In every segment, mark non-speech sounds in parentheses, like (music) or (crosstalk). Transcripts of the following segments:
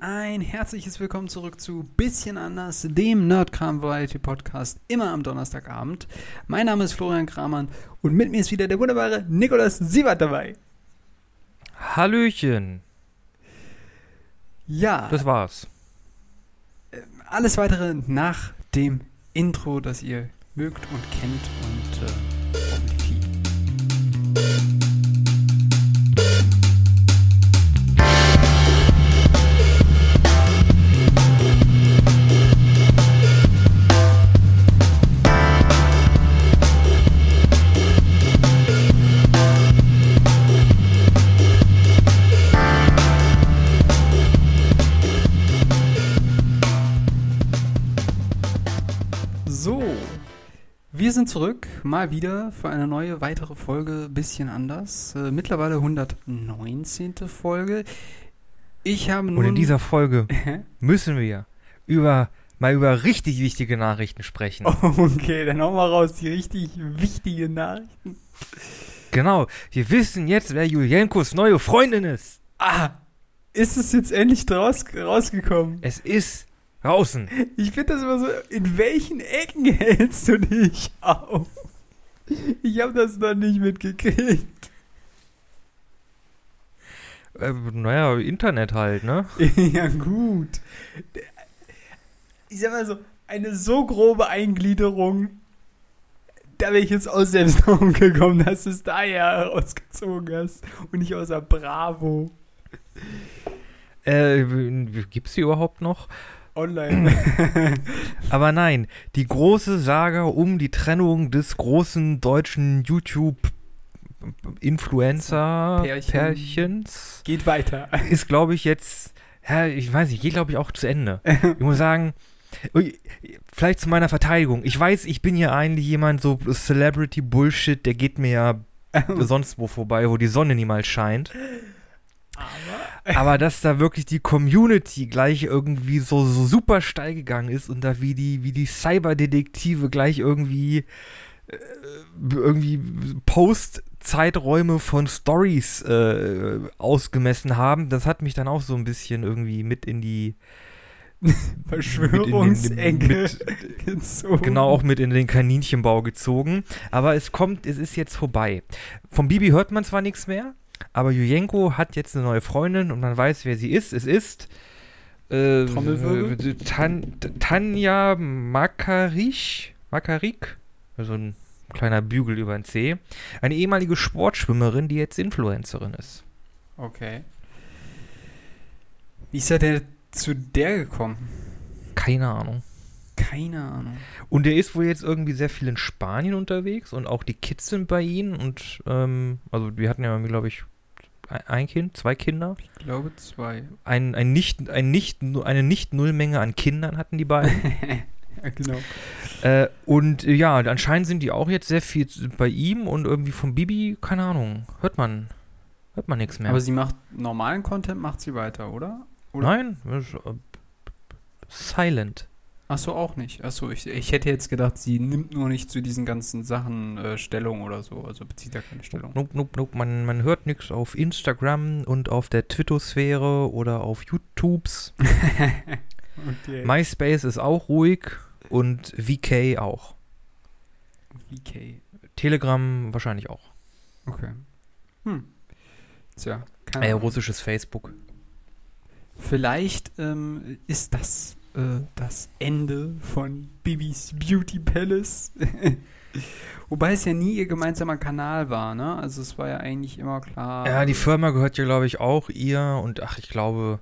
Ein herzliches Willkommen zurück zu Bisschen anders, dem Nerdkram Variety Podcast, immer am Donnerstagabend. Mein Name ist Florian Kramann und mit mir ist wieder der wunderbare Nikolas Sievert dabei. Hallöchen. Ja. Das war's. Alles weitere nach dem Intro, das ihr mögt und kennt und sind zurück, mal wieder für eine neue weitere Folge, bisschen anders. Äh, mittlerweile 119. Folge. Ich habe nun Und in dieser Folge (laughs) müssen wir über mal über richtig wichtige Nachrichten sprechen. (laughs) Okay, dann hau mal raus die richtig wichtigen Nachrichten. Genau, wir wissen jetzt, wer Julienkos neue Freundin ist. Ah, ist es jetzt endlich draus, rausgekommen? Es ist Draußen. Ich finde das immer so, in welchen Ecken hältst du dich auf? Ich habe das noch nicht mitgekriegt. Äh, naja, Internet halt, ne? (laughs) ja, gut. Ich sag mal so, eine so grobe Eingliederung, da wäre ich jetzt auch selbst drauf gekommen, dass du es daher rausgezogen hast und nicht aus der Bravo. Äh, gibt's die überhaupt noch? Online. (laughs) Aber nein, die große Saga um die Trennung des großen deutschen YouTube Influencer-Pärchens geht weiter. Ist, glaube ich, jetzt, ja, ich weiß nicht, geht, glaube ich, auch zu Ende. Ich muss sagen, vielleicht zu meiner Verteidigung. Ich weiß, ich bin ja eigentlich jemand, so Celebrity-Bullshit, der geht mir ja (laughs) sonst wo vorbei, wo die Sonne niemals scheint. Aber, (laughs) aber dass da wirklich die Community gleich irgendwie so, so super steil gegangen ist und da wie die, wie die Cyberdetektive gleich irgendwie äh, irgendwie Post-Zeiträume von Stories äh, ausgemessen haben, das hat mich dann auch so ein bisschen irgendwie mit in die (laughs) Verschwörungsecke (laughs) gezogen. Genau, auch mit in den Kaninchenbau gezogen. Aber es kommt, es ist jetzt vorbei. Vom Bibi hört man zwar nichts mehr, aber Jujenko hat jetzt eine neue Freundin und man weiß, wer sie ist. Es ist äh, Trommelwirbel? Tan Tanja Makarich, Makarik, also ein kleiner Bügel über ein C. Eine ehemalige Sportschwimmerin, die jetzt Influencerin ist. Okay. Wie ist er denn zu der gekommen? Keine Ahnung. Keine Ahnung. Und er ist wohl jetzt irgendwie sehr viel in Spanien unterwegs und auch die Kids sind bei ihm und ähm, also wir hatten ja, glaube ich, ein Kind, zwei Kinder. Ich glaube zwei. Ein, ein nicht, ein nicht, eine Nicht-Null-Menge an Kindern hatten die beiden. (laughs) ja, genau. Äh, und äh, ja, anscheinend sind die auch jetzt sehr viel bei ihm und irgendwie von Bibi, keine Ahnung, hört man, hört man nichts mehr. Aber sie macht normalen Content, macht sie weiter, oder? oder? Nein, äh, silent. Ach so, auch nicht. Ach so, ich, ich hätte jetzt gedacht, sie nimmt nur nicht zu diesen ganzen Sachen äh, Stellung oder so. Also bezieht da keine Stellung. Nope, nope, nope. Man, man hört nichts auf Instagram und auf der Twitter-Sphäre oder auf YouTubes. (laughs) okay. MySpace ist auch ruhig und VK auch. VK. Telegram wahrscheinlich auch. Okay. Hm. Tja. Äh, russisches Facebook. Vielleicht ähm, ist das äh, das Ende von Bibis Beauty Palace. (laughs) Wobei es ja nie ihr gemeinsamer Kanal war, ne? Also es war ja eigentlich immer klar. Ja, die Firma gehört ja, glaube ich, auch ihr und ach, ich glaube.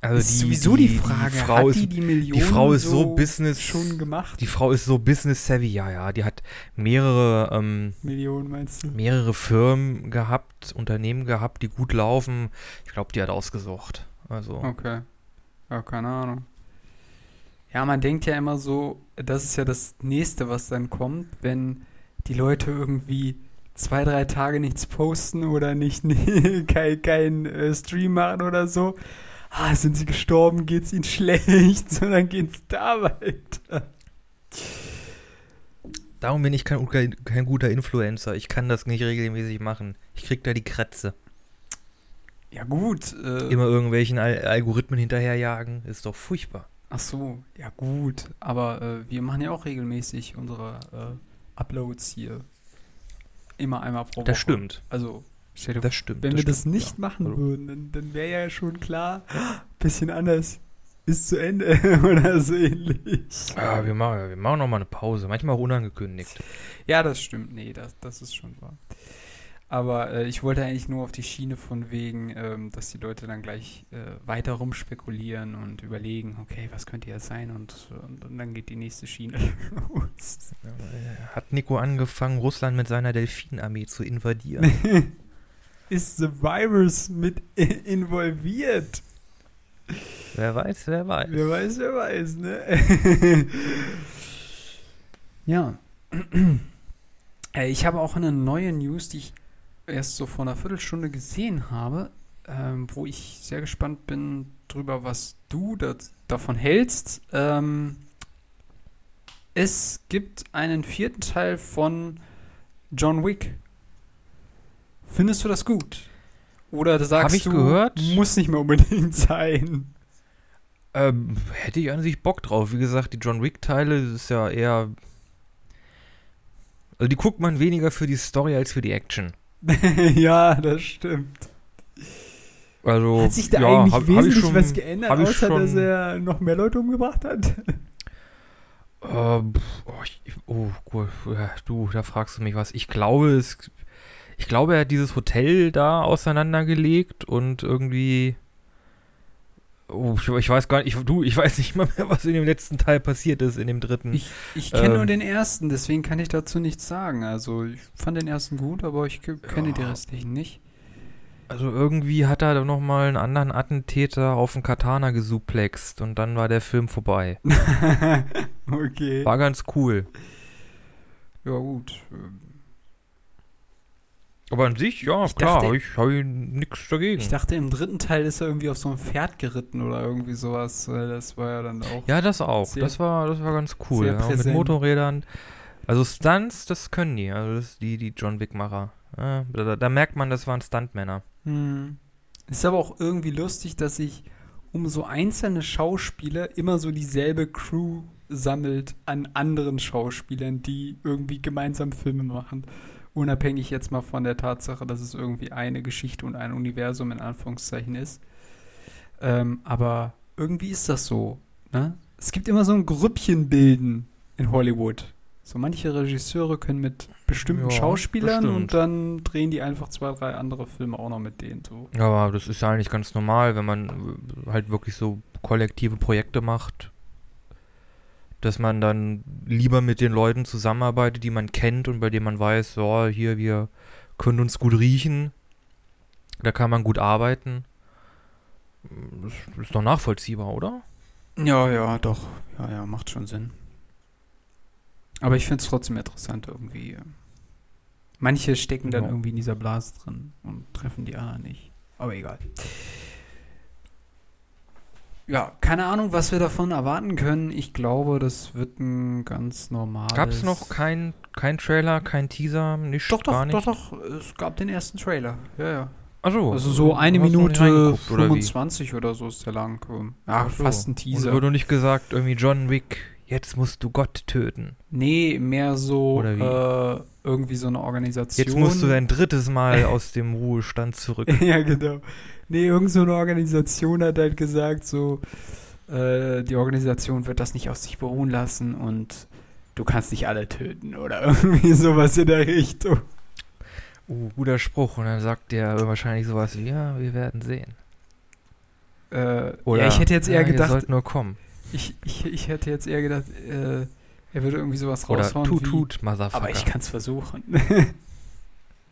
Also ist die, sowieso die, die Frage, die Frau ist, die, die, die Frau ist so, so, Business schon gemacht. Die Frau ist so Business savvy, ja, ja. Die hat mehrere ähm, Millionen meinst du? Mehrere Firmen gehabt, Unternehmen gehabt, die gut laufen. Ich glaube, die hat ausgesucht. Also. Okay. Ja, keine Ahnung. Ja, man denkt ja immer so, das ist ja das nächste, was dann kommt, wenn die Leute irgendwie zwei, drei Tage nichts posten oder nicht (laughs) kein, kein äh, Stream machen oder so. Ah, sind sie gestorben, geht's ihnen (laughs) schlecht, sondern geht's da weiter. Darum bin ich kein, kein guter Influencer. Ich kann das nicht regelmäßig machen. Ich krieg da die Kratze. Ja, gut. Äh, Immer irgendwelchen Al Algorithmen hinterherjagen, ist doch furchtbar. Ach so, ja, gut. Aber äh, wir machen ja auch regelmäßig unsere äh, Uploads hier. Immer einmal pro Woche. Das stimmt. Also, stell dir Das stimmt. Wenn das wir das stimmt, nicht ja. machen Also, würden, dann, dann wäre ja schon klar, (gasps) bisschen anders. Ist zu Ende (laughs) oder so ähnlich. Ja, wir machen, wir machen noch mal eine Pause. Manchmal auch unangekündigt. Ja, das stimmt. Nee, das, das ist schon wahr. Aber äh, ich wollte eigentlich nur auf die Schiene von wegen, ähm, dass die Leute dann gleich äh, weiter rumspekulieren und überlegen, okay, was könnte jetzt sein? Und, und, und dann geht die nächste Schiene (laughs) los. Äh, Hat Nico angefangen, Russland mit seiner Delfinarmee zu invadieren? (laughs) Ist The Virus mit involviert? wer weiß, wer weiß. Wer weiß, wer weiß, ne? (laughs) ja. (clears throat) Äh, Ich habe auch eine neue News, die ich erst so vor einer Viertelstunde gesehen habe, ähm, wo ich sehr gespannt bin drüber, was du das, davon hältst. Ähm, es gibt einen vierten Teil von John Wick. Findest du das gut? Oder sagst ich du, gehört. muss nicht mehr unbedingt (laughs) sein? Ähm, hätte ich an sich Bock drauf. Wie gesagt, die John Wick-Teile ist ja eher. Also die guckt man weniger für die Story als für die Action. (laughs) ja, das stimmt. Also, Hat sich da ja, eigentlich hab, hab wesentlich ich schon, was geändert, hab außer dass schon- er noch mehr Leute umgebracht hat? Pf, oh, ich, oh du, da fragst du mich was. Ich glaube, es, ich glaube, er hat dieses Hotel da auseinandergelegt und irgendwie, oh, ich, ich weiß gar nicht, ich, du, ich weiß nicht mal mehr, was in dem letzten Teil passiert ist, in dem dritten. Ich, ich kenne nur Ähm. den ersten, deswegen kann ich dazu nichts sagen. Also ich fand den ersten gut, aber ich ke- kenne die Ja. restlichen nicht. Also irgendwie hat er dann nochmal einen anderen Attentäter auf den Katana gesuplext und dann war der Film vorbei. (laughs) okay. War ganz cool. Ja gut. Aber an sich, ja, Ich klar, dachte- habe ich, hab ich nichts dagegen. Ich dachte, im dritten Teil ist er irgendwie auf so ein Pferd geritten oder irgendwie sowas. Das war ja dann auch. Ja, das auch. Das war, das war ganz cool. Ja. Mit. Motorrädern. Also Stunts, das können die. Also das die, die John Wick-Macher. Ja, da, da merkt man, das waren Stuntmänner. Hm. Ist aber auch irgendwie lustig, dass sich um so einzelne Schauspieler immer so dieselbe Crew sammelt an anderen Schauspielern, die irgendwie gemeinsam Filme machen. Unabhängig jetzt mal von der Tatsache, dass es irgendwie eine Geschichte und ein Universum in Anführungszeichen ist. Ähm, aber irgendwie ist das so. Ne? Es gibt immer so ein Grüppchen bilden in Hollywood. So manche Regisseure können mit bestimmten Ja, Schauspielern das und dann drehen die einfach zwei, drei andere Filme auch noch mit denen. So. Aber das ist ja eigentlich ganz normal, wenn man halt wirklich so kollektive Projekte macht. Dass man dann lieber mit den Leuten zusammenarbeitet, die man kennt und bei denen man weiß, so, hier, wir können uns gut riechen. Da kann man gut arbeiten. Das ist doch nachvollziehbar, oder? Ja, ja, doch. Ja, ja, macht schon Sinn. Aber ich finde es trotzdem interessant irgendwie. Manche stecken dann Ja. irgendwie in dieser Blase drin und treffen die anderen nicht. Aber egal. Ja, keine Ahnung, was wir davon erwarten können. Ich glaube, das wird ein ganz normales. Gab es noch kein, kein Trailer, kein Teaser, nicht, Doch, doch, gar nicht? doch, doch. Es gab den ersten Trailer. Ja, ja. Achso. Also so eine Minute reingeguckt, oder wie? 25 oder so ist der lang. Ja, Ach so. fast ein Und Teaser. wurde nicht gesagt, irgendwie John Wick, jetzt musst du Gott töten. Nee, mehr so äh, irgendwie so eine Organisation. Jetzt musst du dein drittes Mal (laughs) aus dem Ruhestand zurück. ja, genau. Nee, irgend so eine Organisation hat halt gesagt, so, äh, die Organisation wird das nicht aus sich beruhen lassen und du kannst nicht alle töten oder (laughs) irgendwie sowas in der Richtung. Uh, guter Spruch. Und dann sagt der wahrscheinlich sowas wie, ja, wir werden sehen. Äh, Oder, ja, ich hätte jetzt eher ja, Ihr gedacht, sollt nur kommen. ich, ich, ich hätte jetzt eher gedacht, äh, er würde irgendwie sowas Oder raushauen tut, wie, tut, Motherfucker. aber ich kann es versuchen. (laughs)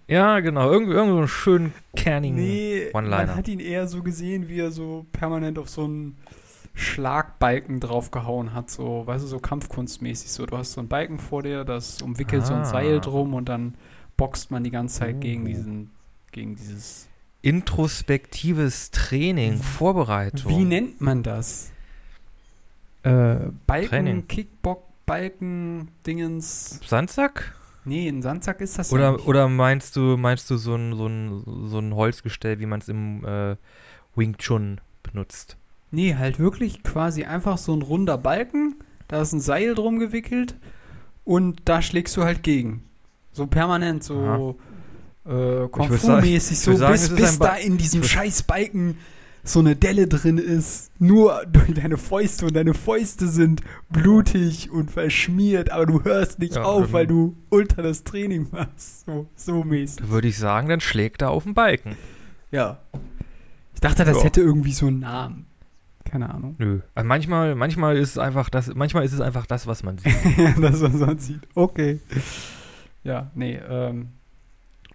Ja, genau. Irgend, irgend so einen schönen, kernigen Nee, One-Liner. man hat ihn eher so gesehen, wie er so permanent auf so einen Schlagbalken draufgehauen hat, so, weißt du, so kampfkunstmäßig. So, du hast so einen Balken vor dir, das umwickelt so ein Ah. Seil drum und dann boxt man die ganze Zeit gegen Uh. diesen, gegen dieses. Introspektives Training, Vorbereitung. Wie nennt man das? Äh, Balken, Training. Kickbock, Balken, Dingens. Sandsack? Nee, ein Sandsack ist das ja Oder, nicht. oder meinst du, meinst du so ein, so ein, so ein Holzgestell, wie man es im äh, Wing Chun benutzt? Nee, halt wirklich quasi einfach so ein runder Balken, da ist ein Seil drum gewickelt und da schlägst du halt gegen. So permanent, so äh, Kung würd Fu sagen- mäßig, ich so sagen, bis, bis da in diesem scheiß Balken so eine Delle drin ist. Nur durch (laughs) deine Fäuste und deine Fäuste sind blutig und verschmiert, aber du hörst nicht Ja, auf, ähm, weil du ultra das Training machst. So, so mäßig. Da würde ich sagen, dann schlägt er auf den Balken. Ja. Ich dachte, das Ja. hätte irgendwie so einen Namen. Keine Ahnung. Nö. Also manchmal, manchmal ist es einfach das, manchmal ist es einfach das, was man sieht. (laughs) das, was man sieht. Okay. Ja, nee, ähm.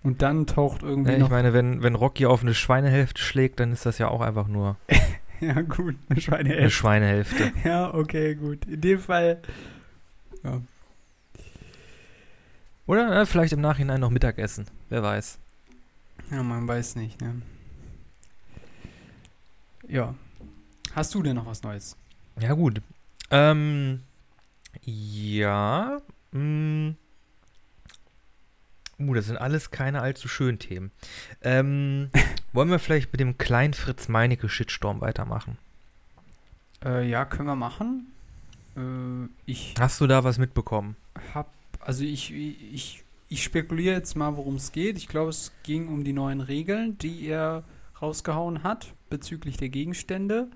Und dann taucht irgendwie Ja, ich meine, wenn, wenn Rocky auf eine Schweinehälfte schlägt, dann ist das ja auch einfach nur (laughs) ja, gut, eine eine Schweinehälfte. Schweinehälfte. (laughs) Ja, okay, gut. In dem Fall. Ja. Oder äh, vielleicht im Nachhinein noch Mittagessen. Wer weiß. ja, man weiß nicht, ne? Ja. Hast du denn noch was Neues? Ja, gut. Ähm, ja. Mh. Uh, das sind alles keine allzu schönen Themen. Ähm, (laughs) wollen wir vielleicht mit dem kleinen Fritz Meinecke Shitstorm weitermachen? Äh, ja, können wir machen. Äh, ich Hast du da was mitbekommen? hab. Also, ich, ich, ich spekuliere jetzt mal, worum es geht. Ich glaube, es ging um die neuen Regeln, die er rausgehauen hat bezüglich der Gegenstände.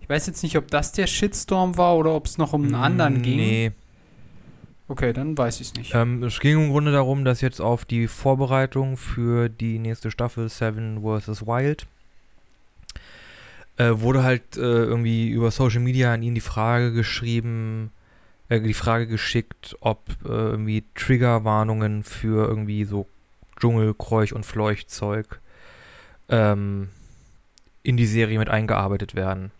Ich weiß jetzt nicht, ob das der Shitstorm war oder ob es noch um einen anderen ging. Nee. Okay, dann weiß ich es nicht. Ähm, es ging im Grunde darum, dass jetzt auf die Vorbereitung für die nächste Staffel Seven vs. Wild äh, wurde halt äh, irgendwie über Social Media an ihn die Frage geschrieben, äh, die Frage geschickt, ob äh, irgendwie Triggerwarnungen für irgendwie so Dschungel, Kräuch und Fleuchtzeug ähm, in die Serie mit eingearbeitet werden.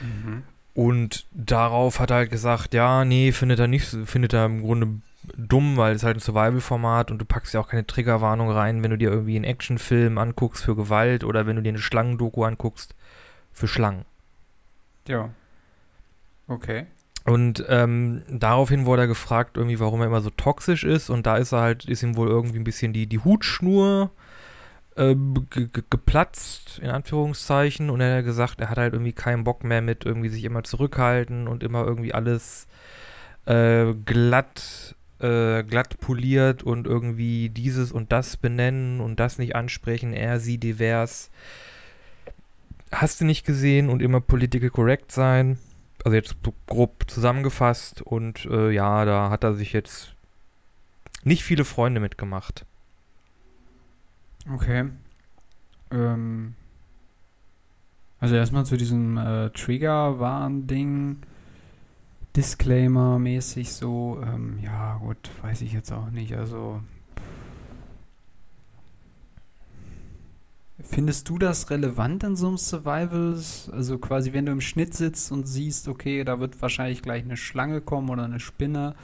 Mhm. Und darauf hat er halt gesagt, ja, nee, findet er nicht, findet er im Grunde dumm, weil es halt ein Survival-Format und du packst ja auch keine Triggerwarnung rein, wenn du dir irgendwie einen Actionfilm anguckst für Gewalt oder wenn du dir eine Schlangendoku anguckst für Schlangen. Ja. Okay. Und ähm, daraufhin wurde er gefragt, irgendwie, warum er immer so toxisch ist. Und da ist er halt, ist ihm wohl irgendwie ein bisschen die, die Hutschnur äh, ge geplatzt, in Anführungszeichen. Und er hat gesagt, er hat halt irgendwie keinen Bock mehr mit irgendwie sich immer zurückhalten und immer irgendwie alles äh, glatt, äh, glatt poliert und irgendwie dieses und das benennen und das nicht ansprechen, er, sie, divers. Hast du nicht gesehen und immer political correct sein also jetzt grob zusammengefasst und äh, ja, da hat er sich jetzt nicht viele Freunde mitgemacht. Okay. Ähm, also erstmal zu diesem äh, Trigger-Warn-Ding. Disclaimer-mäßig so. Ähm, ja, gut, weiß ich jetzt auch nicht. Also. Findest du das relevant in so einem Survivals? Also quasi, wenn du im Schnitt sitzt und siehst, okay, da wird wahrscheinlich gleich eine Schlange kommen oder eine Spinne,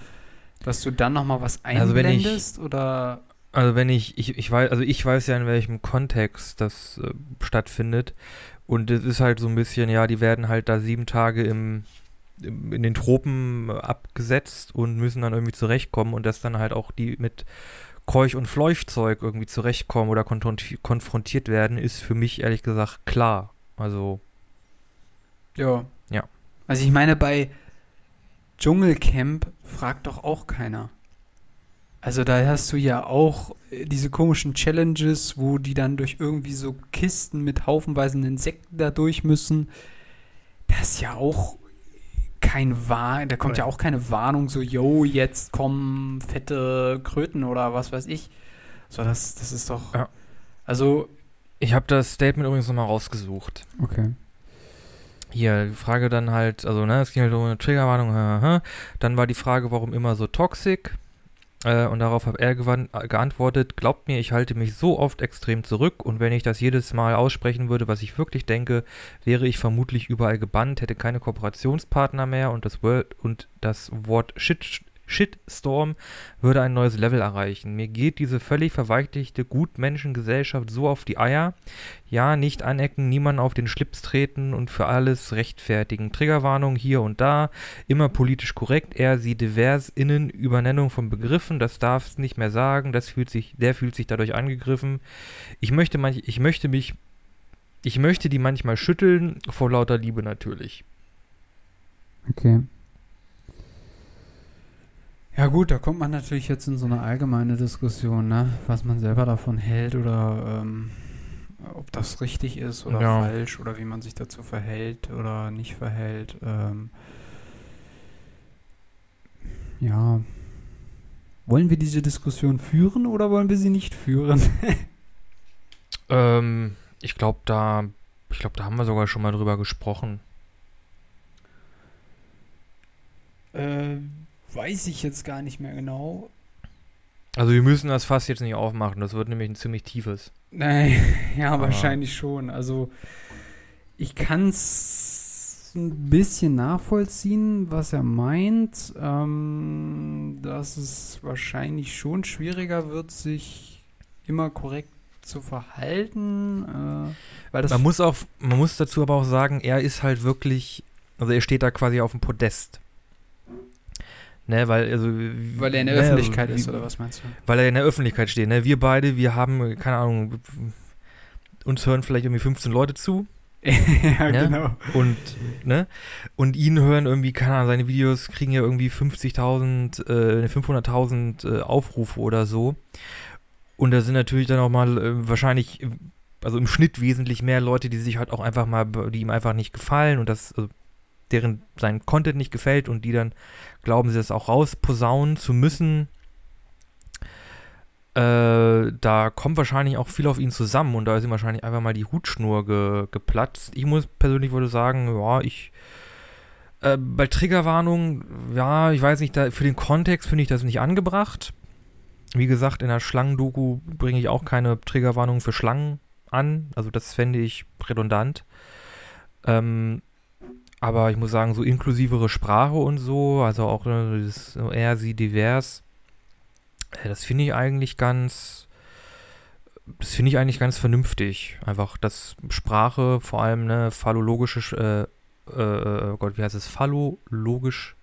dass du dann nochmal was Also wenn ich- einblendest? oder Also wenn ich, ich, ich weiß, also ich weiß ja, in welchem Kontext das äh, stattfindet. Und es ist halt so ein bisschen, ja, die werden halt da sieben Tage im, im in den Tropen äh, abgesetzt und müssen dann irgendwie zurechtkommen und dass dann halt auch die mit Keuch- und Fleuchtzeug irgendwie zurechtkommen oder konfronti- konfrontiert werden, ist für mich ehrlich gesagt klar. Also, Ja. Ja. Also ich meine, bei Dschungelcamp fragt doch auch keiner. Also da hast du ja auch äh, diese komischen Challenges, wo die dann durch irgendwie so Kisten mit haufenweisen Insekten da durch müssen. Das ist ja auch kein Warn, da kommt ja auch keine Warnung so, yo, jetzt kommen fette Kröten oder was weiß ich. So, das, das ist doch. Ja. Also, ich habe das Statement übrigens nochmal rausgesucht. okay. Hier, die Frage dann halt, also, ne, es ging halt um eine Triggerwarnung, haha. dann war die Frage, warum immer so toxic? Äh, und darauf hat er äh, geantwortet, glaubt mir, ich halte mich so oft extrem zurück und wenn ich das jedes Mal aussprechen würde, was ich wirklich denke, wäre ich vermutlich überall gebannt, hätte keine Kooperationspartner mehr und das, Word, und das Wort Shit, Shitstorm würde ein neues Level erreichen. Mir geht diese völlig verweichlichte Gutmenschengesellschaft so auf die Eier. Ja, nicht anecken, niemanden auf den Schlips treten und für alles rechtfertigen. Triggerwarnung hier und da, immer politisch korrekt, er, sie divers, innen, Übernennung von Begriffen, das darfst nicht mehr sagen, das fühlt sich, der fühlt sich dadurch angegriffen. Ich möchte, manch, ich möchte mich, ich möchte die manchmal schütteln, vor lauter Liebe natürlich. Okay. Ja gut, da kommt man natürlich jetzt in so eine allgemeine Diskussion, ne? was man selber davon hält oder ähm, ob das richtig ist oder Ja. falsch oder wie man sich dazu verhält oder nicht verhält. Ähm, ja. Wollen wir diese Diskussion führen oder wollen wir sie nicht führen? (laughs) Ähm, ich glaube, da, ich glaube, da haben wir sogar schon mal drüber gesprochen. äh, weiß ich jetzt gar nicht mehr genau. Also wir müssen das Fass jetzt nicht aufmachen, das wird nämlich ein ziemlich tiefes. Nein, (laughs) ja, Aber- wahrscheinlich schon. Also ich kann es ein bisschen nachvollziehen, was er meint, ähm, dass es wahrscheinlich schon schwieriger wird, sich immer korrekt zu verhalten, äh, weil das Man muss auch, man muss dazu aber auch sagen, er ist halt wirklich, also er steht da quasi auf dem Podest. Ne, weil, also, weil er in der ne, Öffentlichkeit wie- ist oder was meinst du? Weil er in der Öffentlichkeit steht, ne? Wir beide, wir haben, keine Ahnung, uns hören vielleicht irgendwie 15 Leute zu (laughs) ja, Ja. genau. und, ne? Und ihn hören irgendwie, keine Ahnung, seine Videos kriegen ja irgendwie 50.000, äh, 500.000 äh, Aufrufe oder so. Und da sind natürlich dann auch mal äh, wahrscheinlich, äh, also im Schnitt wesentlich mehr Leute, die sich halt auch einfach mal, die ihm einfach nicht gefallen und das, also deren sein Content nicht gefällt und die dann glauben, sie das auch rausposaunen zu müssen. Äh, da kommt wahrscheinlich auch viel auf ihn zusammen und da ist ihm wahrscheinlich einfach mal die Hutschnur ge geplatzt. Ich muss persönlich würde sagen, ja, ich äh, bei Triggerwarnung, ja, ich weiß nicht, da, für den Kontext finde ich das nicht angebracht. Wie gesagt, in der Schlangendoku bringe ich auch keine Triggerwarnung für Schlangen an. Also das fände ich redundant. Ähm, aber ich muss sagen, so inklusivere Sprache und so, also auch äh, das er, sie, divers, äh, das finde ich eigentlich ganz, das finde ich eigentlich ganz vernünftig. Einfach, dass Sprache, vor allem ne, phallologische, Sch- äh, äh, oh Gott, wie heißt es, phallologisch,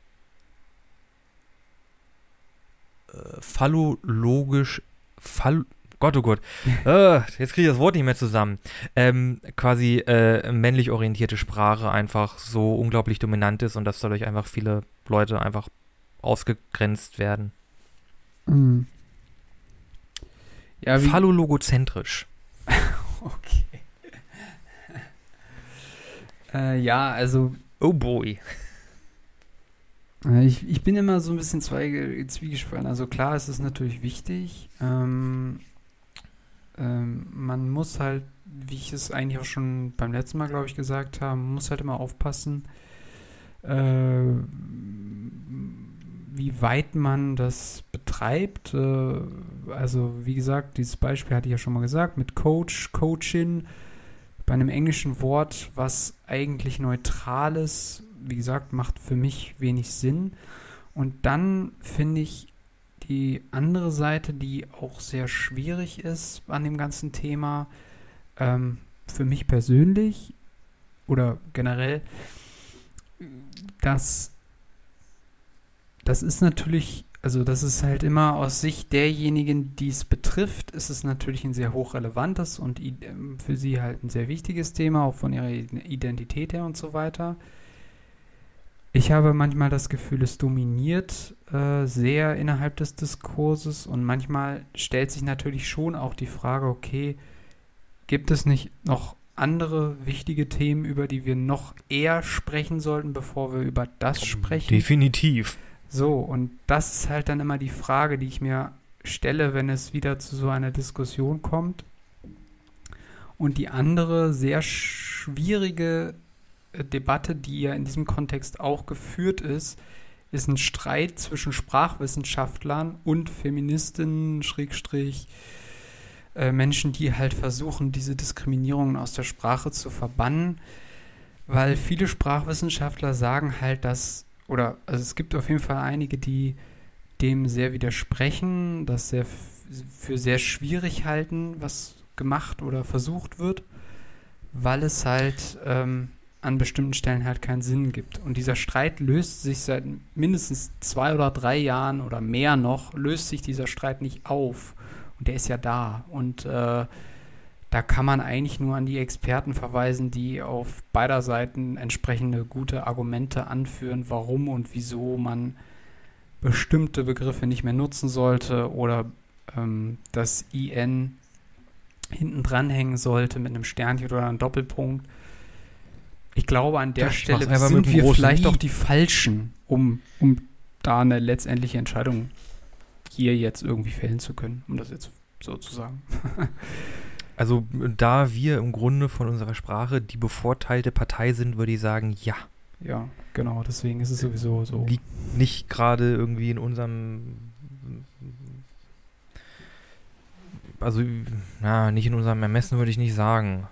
äh, phallologisch, phall, Gott, oh Gott, (laughs) äh, jetzt kriege ich das Wort nicht mehr zusammen. Ähm, quasi äh, männlich orientierte Sprache einfach so unglaublich dominant ist und dass dadurch einfach viele Leute einfach ausgegrenzt werden. Mhm. Ja, Phallologozentrisch. (laughs) okay. äh, ja, also Oh boy. Äh, Ich, ich bin immer so ein bisschen zweige, zwiegespalten. Also klar, es ist natürlich wichtig. Ähm, ähm, man muss halt, wie ich es eigentlich auch schon beim letzten Mal, glaube ich, gesagt habe, man muss halt immer aufpassen, äh, wie weit man das betreibt. Äh, also wie gesagt, dieses Beispiel hatte ich ja schon mal gesagt, mit Coach, Coachin, bei einem englischen Wort, was eigentlich neutrales, wie gesagt, macht für mich wenig Sinn. Und dann finde ich die andere Seite, die auch sehr schwierig ist an dem ganzen Thema, ähm, für mich persönlich oder generell, dass das ist natürlich, also das ist halt immer aus Sicht derjenigen, die es betrifft, ist es natürlich ein sehr hochrelevantes und ähm, für sie halt ein sehr wichtiges Thema, auch von ihrer Identität her und so weiter. Ich habe manchmal das Gefühl, es dominiert äh, sehr innerhalb des Diskurses und manchmal stellt sich natürlich schon auch die Frage, okay, gibt es nicht noch andere wichtige Themen, über die wir noch eher sprechen sollten, bevor wir über das sprechen? Definitiv. So, und das ist halt dann immer die Frage, die ich mir stelle, wenn es wieder zu so einer Diskussion kommt. Und die andere sehr schwierige Debatte, die ja in diesem Kontext auch geführt ist, ist ein Streit zwischen Sprachwissenschaftlern und Feministinnen, Schrägstrich, äh, Menschen, die halt versuchen, diese Diskriminierungen aus der Sprache zu verbannen, weil viele Sprachwissenschaftler sagen halt, dass oder also es gibt auf jeden Fall einige, die dem sehr widersprechen, das sehr für sehr schwierig halten, was gemacht oder versucht wird, weil es halt ähm, an bestimmten Stellen halt keinen Sinn gibt. Und dieser Streit löst sich seit mindestens zwei oder drei Jahren oder mehr noch, löst sich dieser Streit nicht auf. Und der ist ja da. Und äh, da kann man eigentlich nur an die Experten verweisen, die auf beider Seiten entsprechende gute Argumente anführen, warum und wieso man bestimmte Begriffe nicht mehr nutzen sollte oder ähm, das IN hinten dranhängen sollte mit einem Sternchen oder einem Doppelpunkt. Ich glaube, an der Ja, Stelle sind wir vielleicht auch die Falschen, um, um da eine letztendliche Entscheidung hier jetzt irgendwie fällen zu können, um das jetzt so zu sagen. (laughs) Also da wir im Grunde von unserer Sprache die bevorteilte Partei sind, würde ich sagen, ja. Ja, genau, deswegen ist es sowieso so. Liegt nicht gerade irgendwie in unserem also na, nicht in unserem Ermessen würde ich nicht sagen.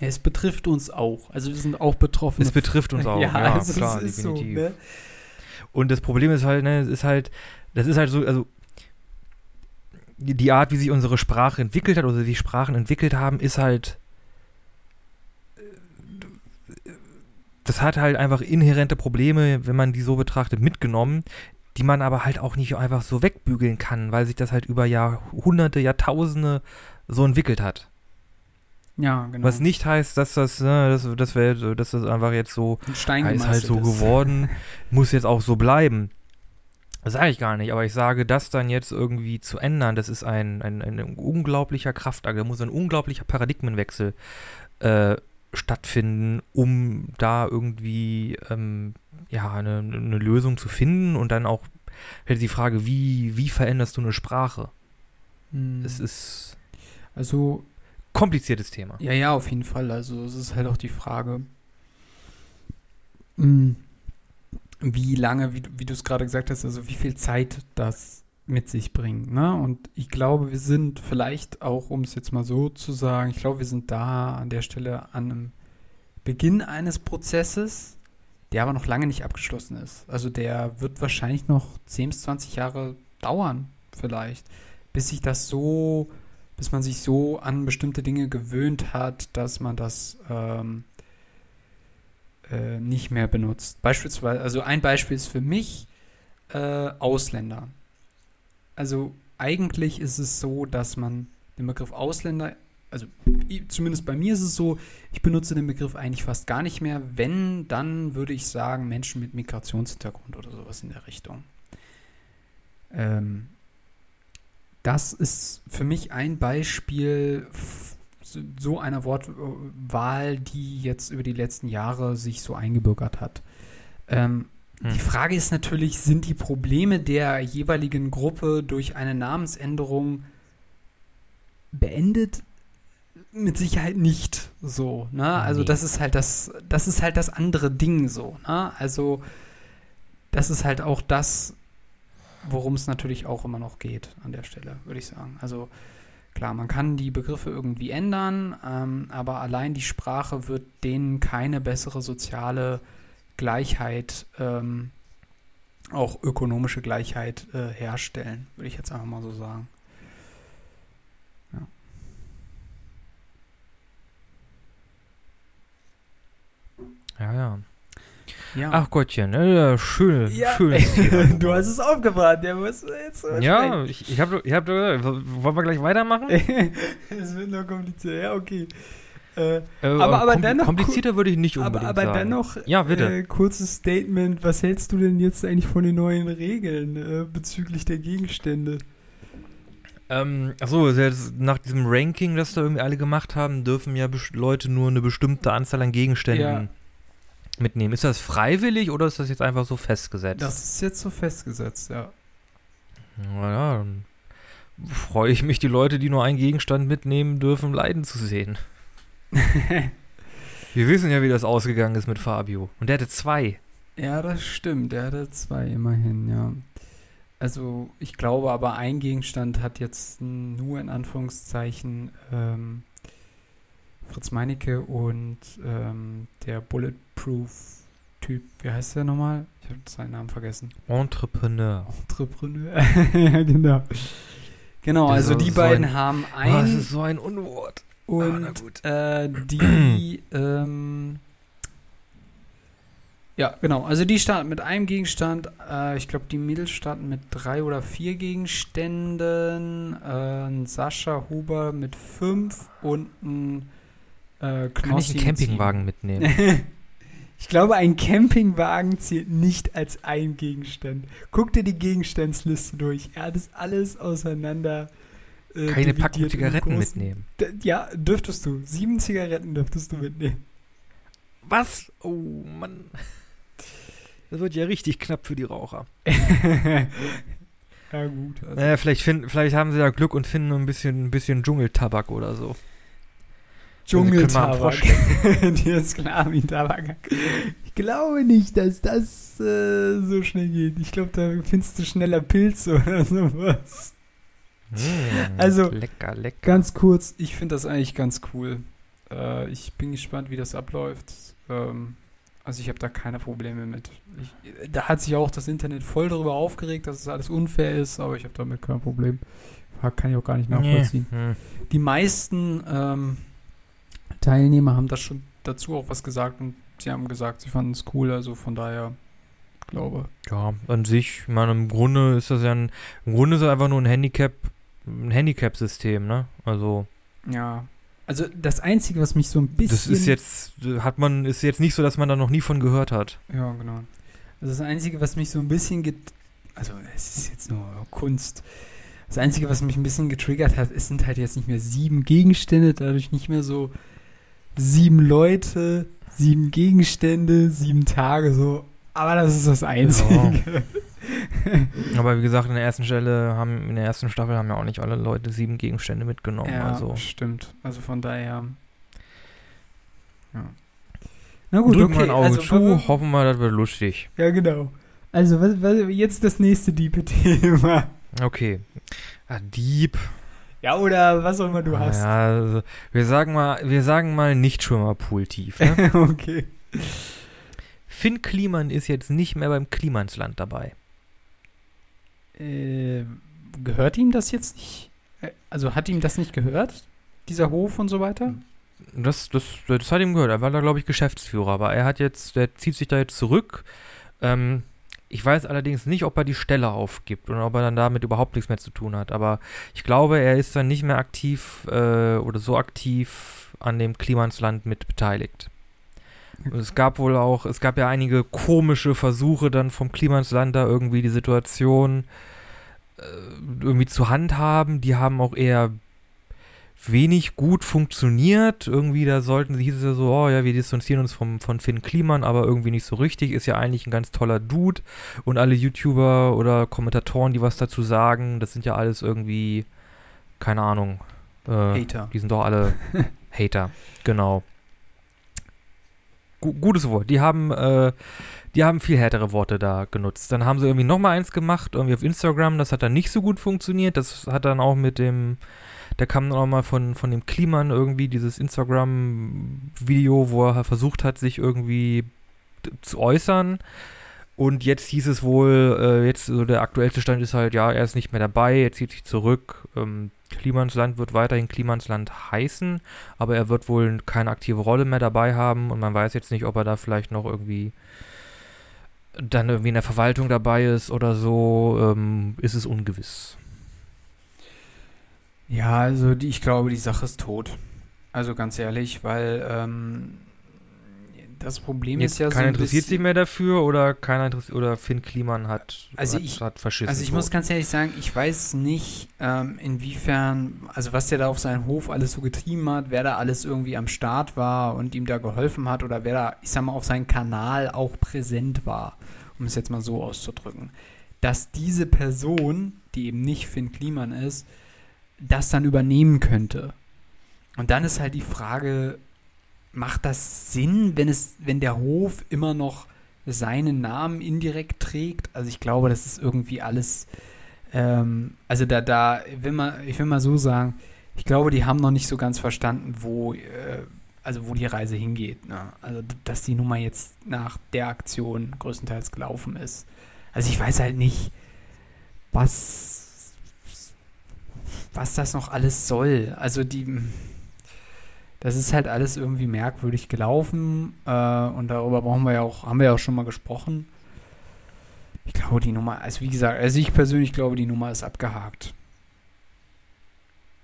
Ja, es betrifft uns auch. Also wir sind auch betroffen. Es betrifft uns auch, (laughs) ja, also es klar, definitiv. So, ne? Und das Problem ist halt, ne, es ist halt, das ist halt so, also die Art, wie sich unsere Sprache entwickelt hat oder die Sprachen entwickelt haben, ist halt, das hat halt einfach inhärente Probleme, wenn man die so betrachtet, mitgenommen, die man aber halt auch nicht einfach so wegbügeln kann, weil sich das halt über Jahrhunderte, Jahrtausende so entwickelt hat. Ja, genau. Was nicht heißt, dass das, ne, das, das, wär, dass das einfach jetzt so Ein Stein ist halt so gemeißelt geworden, (laughs) muss jetzt auch so bleiben. Das sage ich gar nicht, aber ich sage, das dann jetzt irgendwie zu ändern, das ist ein, ein, ein unglaublicher Kraftakt, da muss ein unglaublicher Paradigmenwechsel äh, stattfinden, um da irgendwie ähm, ja, eine, eine Lösung zu finden und dann auch hätte die Frage, wie, wie veränderst du eine Sprache? Hm. Es ist Also, kompliziertes Thema. ja, ja, auf jeden Fall. Also es ist halt auch die Frage, hm, wie lange, wie, wie du es gerade gesagt hast, also wie viel Zeit das mit sich bringt. Ne? Und ich glaube, wir sind vielleicht auch, um es jetzt mal so zu sagen, ich glaube, wir sind da an der Stelle an einem Beginn eines Prozesses, der aber noch lange nicht abgeschlossen ist. Also der wird wahrscheinlich noch 10 bis 20 Jahre dauern, vielleicht, bis sich das so, bis man sich so an bestimmte Dinge gewöhnt hat, dass man das ähm, äh, nicht mehr benutzt. Beispielsweise, also ein Beispiel ist für mich äh, Ausländer. Also eigentlich ist es so, dass man den Begriff Ausländer, also zumindest bei mir ist es so, ich benutze den Begriff eigentlich fast gar nicht mehr. Wenn, dann würde ich sagen Menschen mit Migrationshintergrund oder sowas in der Richtung. Ähm, das ist für mich ein Beispiel so- so einer Wortwahl, die jetzt über die letzten Jahre sich so eingebürgert hat. Ähm, Hm. Die Frage ist natürlich, sind die Probleme der jeweiligen Gruppe durch eine Namensänderung beendet? Mit Sicherheit nicht so, ne? Also Nee. das ist halt das, das ist halt das andere Ding so, ne? Also das ist halt auch das, worum es natürlich auch immer noch geht an der Stelle, würde ich sagen. Also klar, man kann die Begriffe irgendwie ändern, ähm, aber allein die Sprache wird denen keine bessere soziale Gleichheit, ähm, auch ökonomische Gleichheit äh, herstellen, würde ich jetzt einfach mal so sagen. Ja, ja. Ja, Ach Gottchen, ne, schön, ja. schön. (laughs) du hast es aufgebracht, der muss jetzt Ja, ich, ich habe ich hab, wollen wir gleich weitermachen? (laughs) es wird noch kompliziert, ja, okay. Äh, Äh, Aber- aber kom- dennoch komplizierter würde ich nicht aber unbedingt aber sagen. dennoch, Ja, bitte. Äh, kurzes Statement, was hältst du denn jetzt eigentlich von den neuen Regeln äh, bezüglich der Gegenstände? Ähm, achso, nach diesem Ranking, das da irgendwie alle gemacht haben, dürfen ja Leute nur eine bestimmte Anzahl an Gegenständen Ja. Mitnehmen. Ist das freiwillig oder ist das jetzt einfach so festgesetzt? Das ist jetzt so festgesetzt, ja. Naja, dann freue ich mich, die Leute, die nur einen Gegenstand mitnehmen dürfen, leiden zu sehen. (laughs) Wir wissen ja, wie das ausgegangen ist mit Fabio. Und der hatte zwei. Ja, das stimmt. Der hatte zwei immerhin, ja. Also ich glaube aber, ein Gegenstand hat jetzt nur in Anführungszeichen ähm, Fritz Meinecke und ähm, der Bulletproof Typ. Wie heißt der nochmal? Ich habe seinen Namen vergessen. Entrepreneur. Entrepreneur. (laughs) ja, genau. Genau, Das also die so beiden ein- haben Ah, das ein ist so ein Unwort. Ah, na und gut. äh, die, (clears throat) ähm, ja, genau. Also die starten mit einem Gegenstand. Äh, ich glaube, die Mädels starten mit drei oder vier Gegenständen. Äh, Sascha Huber mit fünf und ein äh, Kann ich Knossi einen Campingwagen mitnehmen? (laughs) ich glaube, ein Campingwagen zählt nicht als ein Gegenstand. Guck dir die Gegenstandsliste durch. Er hat das alles auseinander. äh, Keine Packung Zigaretten mitnehmen. D ja, dürftest du. Sieben Zigaretten dürftest du mitnehmen. Was? Oh Mann. Das wird ja richtig knapp für die Raucher. (laughs) ja, gut. Also, Naja, vielleicht, finden, vielleicht haben sie ja Glück und finden ein bisschen, ein bisschen Dschungeltabak oder so. Dschungeltabak. können Dir (laughs) ist klar wie Tabak. Ich glaube nicht, dass das äh, so schnell geht. Ich glaube, da findest du schneller Pilze oder sowas. Mm, Also- Lecker, lecker. Ganz kurz, ich finde das eigentlich ganz cool. Äh, ich bin gespannt, wie das abläuft. Ähm, also ich habe da keine Probleme mit. Ich, da hat sich auch das Internet voll darüber aufgeregt, dass es alles unfair ist, aber ich habe damit kein Problem. Kann ich auch gar nicht nachvollziehen. Nee. Hm. Die meisten ähm, Teilnehmer haben das schon dazu auch was gesagt und sie haben gesagt, sie fanden es cool, also von daher glaube. Ja, an sich, ich meine, im Grunde ist das ja ein, im Grunde ist es einfach nur ein Handicap, ein Handicap-System, ne? Also, Ja. Also das Einzige, was mich so ein bisschen. das ist jetzt, hat man, ist jetzt nicht so, dass man da noch nie von gehört hat. Ja, genau. Also das Einzige, was mich so ein bisschen get also es ist jetzt nur Kunst. Das Einzige, was mich ein bisschen getriggert hat, es sind halt jetzt nicht mehr sieben Gegenstände, dadurch nicht mehr so sieben Leute, sieben Gegenstände, sieben Tage, so. Aber das ist das Einzige. (laughs) Aber wie gesagt, in der ersten Stelle haben, in der ersten Staffel haben ja auch nicht alle Leute sieben Gegenstände mitgenommen. Ja, also stimmt. Also von daher. Ja. Na gut, drücken okay. wir ein Auge also, zu, hoffen wir, das wird lustig. Ja, genau. Also, was, was, jetzt das nächste diepe Thema. Okay. Ah, Dieb. Ja, oder was auch immer du Ah, hast. Ja, also, wir sagen mal, wir sagen mal nicht Schwimmerpool tief. Ne? (laughs) okay. Finn Kliman ist jetzt nicht mehr beim Klimansland dabei. Äh, gehört ihm das jetzt nicht? Äh, Also hat ihm das nicht gehört? Dieser Hof und so weiter? Das, das, das hat ihm gehört. Er war da, glaube ich, Geschäftsführer. Aber er hat jetzt, der zieht sich da jetzt zurück. Ähm, ich weiß allerdings nicht, ob er die Stelle aufgibt und ob er dann damit überhaupt nichts mehr zu tun hat. Aber ich glaube, er ist dann nicht mehr aktiv äh, oder so aktiv an dem Klimansland mit beteiligt. Und es gab wohl auch, es gab ja einige komische Versuche dann vom Klimansland da irgendwie die Situation äh, irgendwie zu handhaben. Die haben auch eher wenig gut funktioniert. Irgendwie, da sollten, hieß es ja so, oh ja, wir distanzieren uns vom, von Finn Kliman, aber irgendwie nicht so richtig. Ist ja eigentlich ein ganz toller Dude. Und alle YouTuber oder Kommentatoren, die was dazu sagen, das sind ja alles irgendwie, keine Ahnung. Äh, Hater. die sind doch alle (laughs) Hater. Genau. Gu gutes Wort. Die haben, äh, die haben viel härtere Worte da genutzt. Dann haben sie irgendwie nochmal eins gemacht, irgendwie auf Instagram. Das hat dann nicht so gut funktioniert. Das hat dann auch mit dem, da kam dann auch mal von, von dem Kliman irgendwie dieses Instagram-Video, wo er versucht hat, sich irgendwie zu äußern. Und jetzt hieß es wohl, äh, jetzt so der aktuellste Stand ist halt, ja, er ist nicht mehr dabei, er zieht sich zurück. Ähm, Klimansland wird weiterhin Klimansland heißen, aber er wird wohl keine aktive Rolle mehr dabei haben und man weiß jetzt nicht, ob er da vielleicht noch irgendwie dann irgendwie in der Verwaltung dabei ist oder so, ähm, ist es ungewiss. Ja, also die, ich glaube, die Sache ist tot. Also ganz ehrlich, weil ähm, das Problem Jetzt ist ja so keiner ein interessiert sich mehr dafür oder keiner interessiert oder Finn Kliman hat, Also hat, ich- hat verschissen. Also ich so. muss ganz ehrlich sagen, ich weiß nicht, ähm, inwiefern, also was der da auf seinen Hof alles so getrieben hat, wer da alles irgendwie am Start war und ihm da geholfen hat oder wer da, ich sag mal, auf seinem Kanal auch präsent war, um es jetzt mal so auszudrücken. Dass diese Person, die eben nicht Finn Kliman ist, das dann übernehmen könnte. Und dann ist halt die Frage, macht das Sinn, wenn es, wenn der Hof immer noch seinen Namen indirekt trägt? Also ich glaube, das ist irgendwie alles, ähm, also da, da, will mal, ich will mal so sagen, ich glaube, die haben noch nicht so ganz verstanden, wo, äh, also wo die Reise hingeht. Ne? Also, dass die Nummer jetzt nach der Aktion größtenteils gelaufen ist. Also ich weiß halt nicht, was, was das noch alles soll. Also die, das ist halt alles irgendwie merkwürdig gelaufen äh, und darüber brauchen wir ja auch, haben wir ja auch schon mal gesprochen. Ich glaube, die Nummer, also wie gesagt, also ich persönlich glaube, die Nummer ist abgehakt.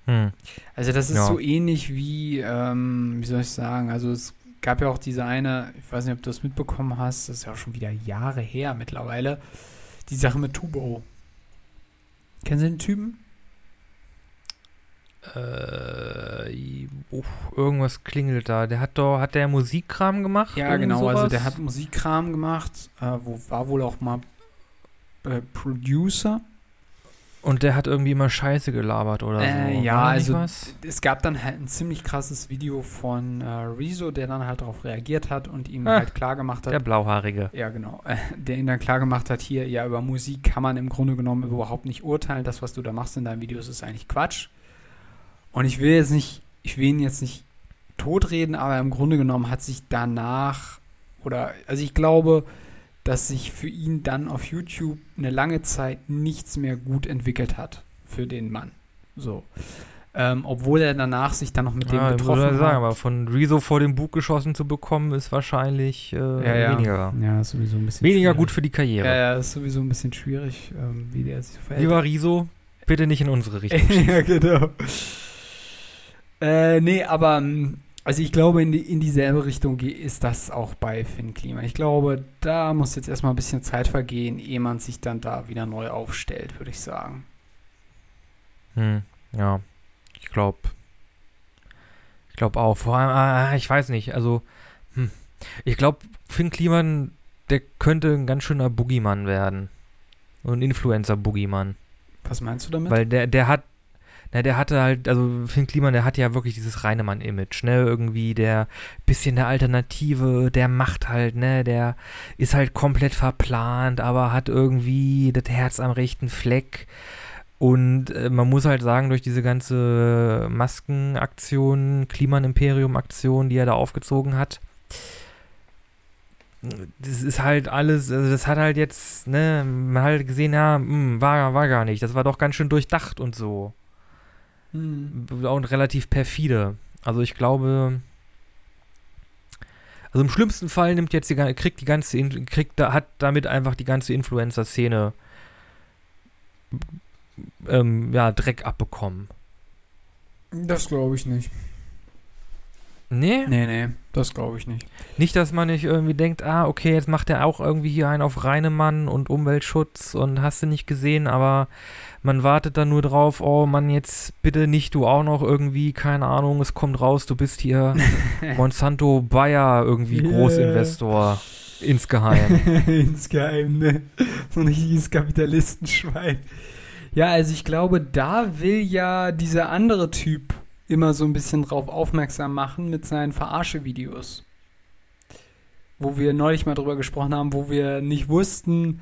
Hm. Also das ist Ja. so ähnlich wie, ähm, wie soll ich sagen, also es gab ja auch diese eine, ich weiß nicht, ob du das mitbekommen hast, das ist ja auch schon wieder Jahre her mittlerweile, die Sache mit Tubo. Kennen Sie den Typen? Äh, uff, irgendwas klingelt da. Der hat doch, hat der Musikkram gemacht? Ja, genau, also sowas? der hat Musikkram gemacht, äh, wo war wohl auch mal äh, Producer. Und der hat irgendwie immer Scheiße gelabert oder Äh, so. ja, also was? es gab dann halt ein ziemlich krasses Video von äh, Rezo, der dann halt darauf reagiert hat und ihm Ah, halt klar gemacht hat, Der Blauhaarige. Ja, genau. Äh, (laughs) Der ihn dann klar gemacht hat, hier, ja, über Musik kann man im Grunde genommen überhaupt nicht urteilen. Das, was du da machst in deinen Videos, ist eigentlich Quatsch. Und ich will jetzt nicht, ich will ihn jetzt nicht totreden, aber im Grunde genommen hat sich danach, oder, also ich glaube, dass sich für ihn dann auf YouTube eine lange Zeit nichts mehr gut entwickelt hat für den Mann. So. Ähm, obwohl er danach sich dann noch mit dem Ja, ich getroffen würde hat. sagen, aber von Rezo vor dem Bug geschossen zu bekommen, ist wahrscheinlich äh, ja, ja. weniger. Ja, ist sowieso ein bisschen Weniger schwierig. gut für die Karriere. Ja, ja, ist sowieso ein bisschen schwierig, ähm, wie der sich verhält. Lieber Riso, bitte nicht in unsere Richtung. (laughs) ja, genau. Äh, nee, aber ähm, also ich glaube, in, die, in dieselbe Richtung ist das auch bei Finn Klima. Ich glaube, da muss jetzt erstmal ein bisschen Zeit vergehen, ehe man sich dann da wieder neu aufstellt, würde ich sagen. Hm, ja, ich glaube. Ich glaube auch. Vor allem, ah, ich weiß nicht, also, hm. ich glaube, Finn Kliman, der könnte ein ganz schöner Boogeyman werden. Ein Influencer-Boogeyman. Was meinst du damit? Weil der, der hat, na, der hatte halt, also Finn Kliman, der hat ja wirklich dieses Reinemann-Image, ne, irgendwie der bisschen der Alternative, der macht halt, ne, der ist halt komplett verplant, aber hat irgendwie das Herz am rechten Fleck. Und äh, man muss halt sagen, durch diese ganze Maskenaktion, Kliman-Imperium-Aktion, die er da aufgezogen hat, das ist halt alles, also das hat halt jetzt, ne, man hat halt gesehen, ja, mh, war, war gar nicht. Das war doch ganz schön durchdacht und so. Hm. Und relativ perfide. Also ich glaube, also im schlimmsten Fall nimmt jetzt die, kriegt die ganze, kriegt da, hat damit einfach die ganze Influencer-Szene ähm, ja, Dreck abbekommen. Das glaube ich nicht. Nee? Nee, nee, das glaube ich nicht. Nicht, dass man nicht irgendwie denkt, ah, okay, jetzt macht er auch irgendwie hier einen auf Reinemann und Umweltschutz und hast du nicht gesehen, aber man wartet dann nur drauf, oh Mann, jetzt bitte nicht du auch noch irgendwie, keine Ahnung, es kommt raus, du bist hier (laughs) Monsanto Bayer irgendwie Yeah. Großinvestor insgeheim. (laughs) Insgeheim, ne? So ein richtiges Kapitalistenschwein. Ja, also ich glaube, da will ja dieser andere Typ immer so ein bisschen drauf aufmerksam machen mit seinen Verarsche-Videos. Wo wir neulich mal drüber gesprochen haben, wo wir nicht wussten,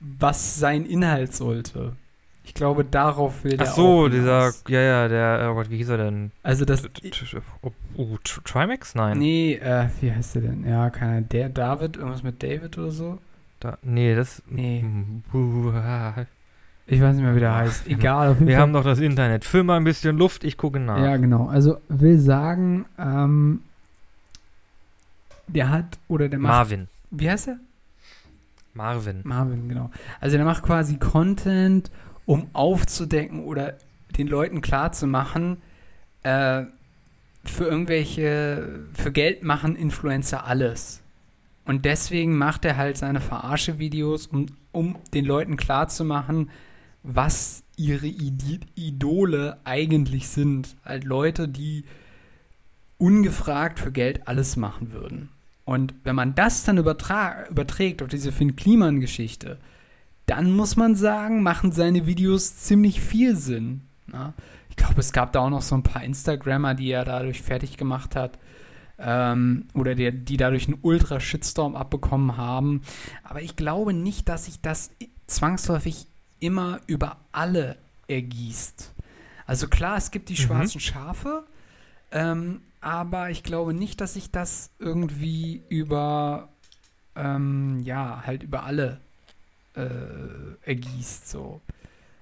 was sein Inhalt sollte. Ich glaube, darauf will der Ach so, dieser, ja, ja, der, oh Gott, wie hieß er denn? Also das. Oh, Tr- Trimax? Nein. Nee, äh, wie heißt der denn? Ja, keiner. Der David, irgendwas mit David oder so? Da, nee, das. Nee. Wir Ich weiß nicht mehr, wie der heißt. Egal, auf jeden Fall. haben doch das Internet. Füll mal ein bisschen Luft, ich gucke nach. Ja, genau. Also will sagen, ähm, der hat oder der macht. Marvin. Wie heißt er? Marvin. Marvin, genau. Also der macht quasi Content, um aufzudecken oder den Leuten klarzumachen, äh, für irgendwelche, für Geld machen Influencer alles. Und deswegen macht er halt seine Verarsche-Videos, um, um den Leuten klarzumachen, was ihre Idole eigentlich sind. Halt Leute, die ungefragt für Geld alles machen würden. Und wenn man das dann überträgt auf diese Finn Kliman-Geschichte, dann muss man sagen, machen seine Videos ziemlich viel Sinn. Na? Ich glaube, es gab da auch noch so ein paar Instagrammer, die er dadurch fertig gemacht hat. Ähm, oder die, die dadurch einen Ultra-Shitstorm abbekommen haben. Aber ich glaube nicht, dass sich das zwangsläufig immer über alle ergießt. Also klar, es gibt die Mhm. schwarzen Schafe, ähm, aber ich glaube nicht, dass sich das irgendwie über, ähm, ja, halt über alle äh, ergießt, so.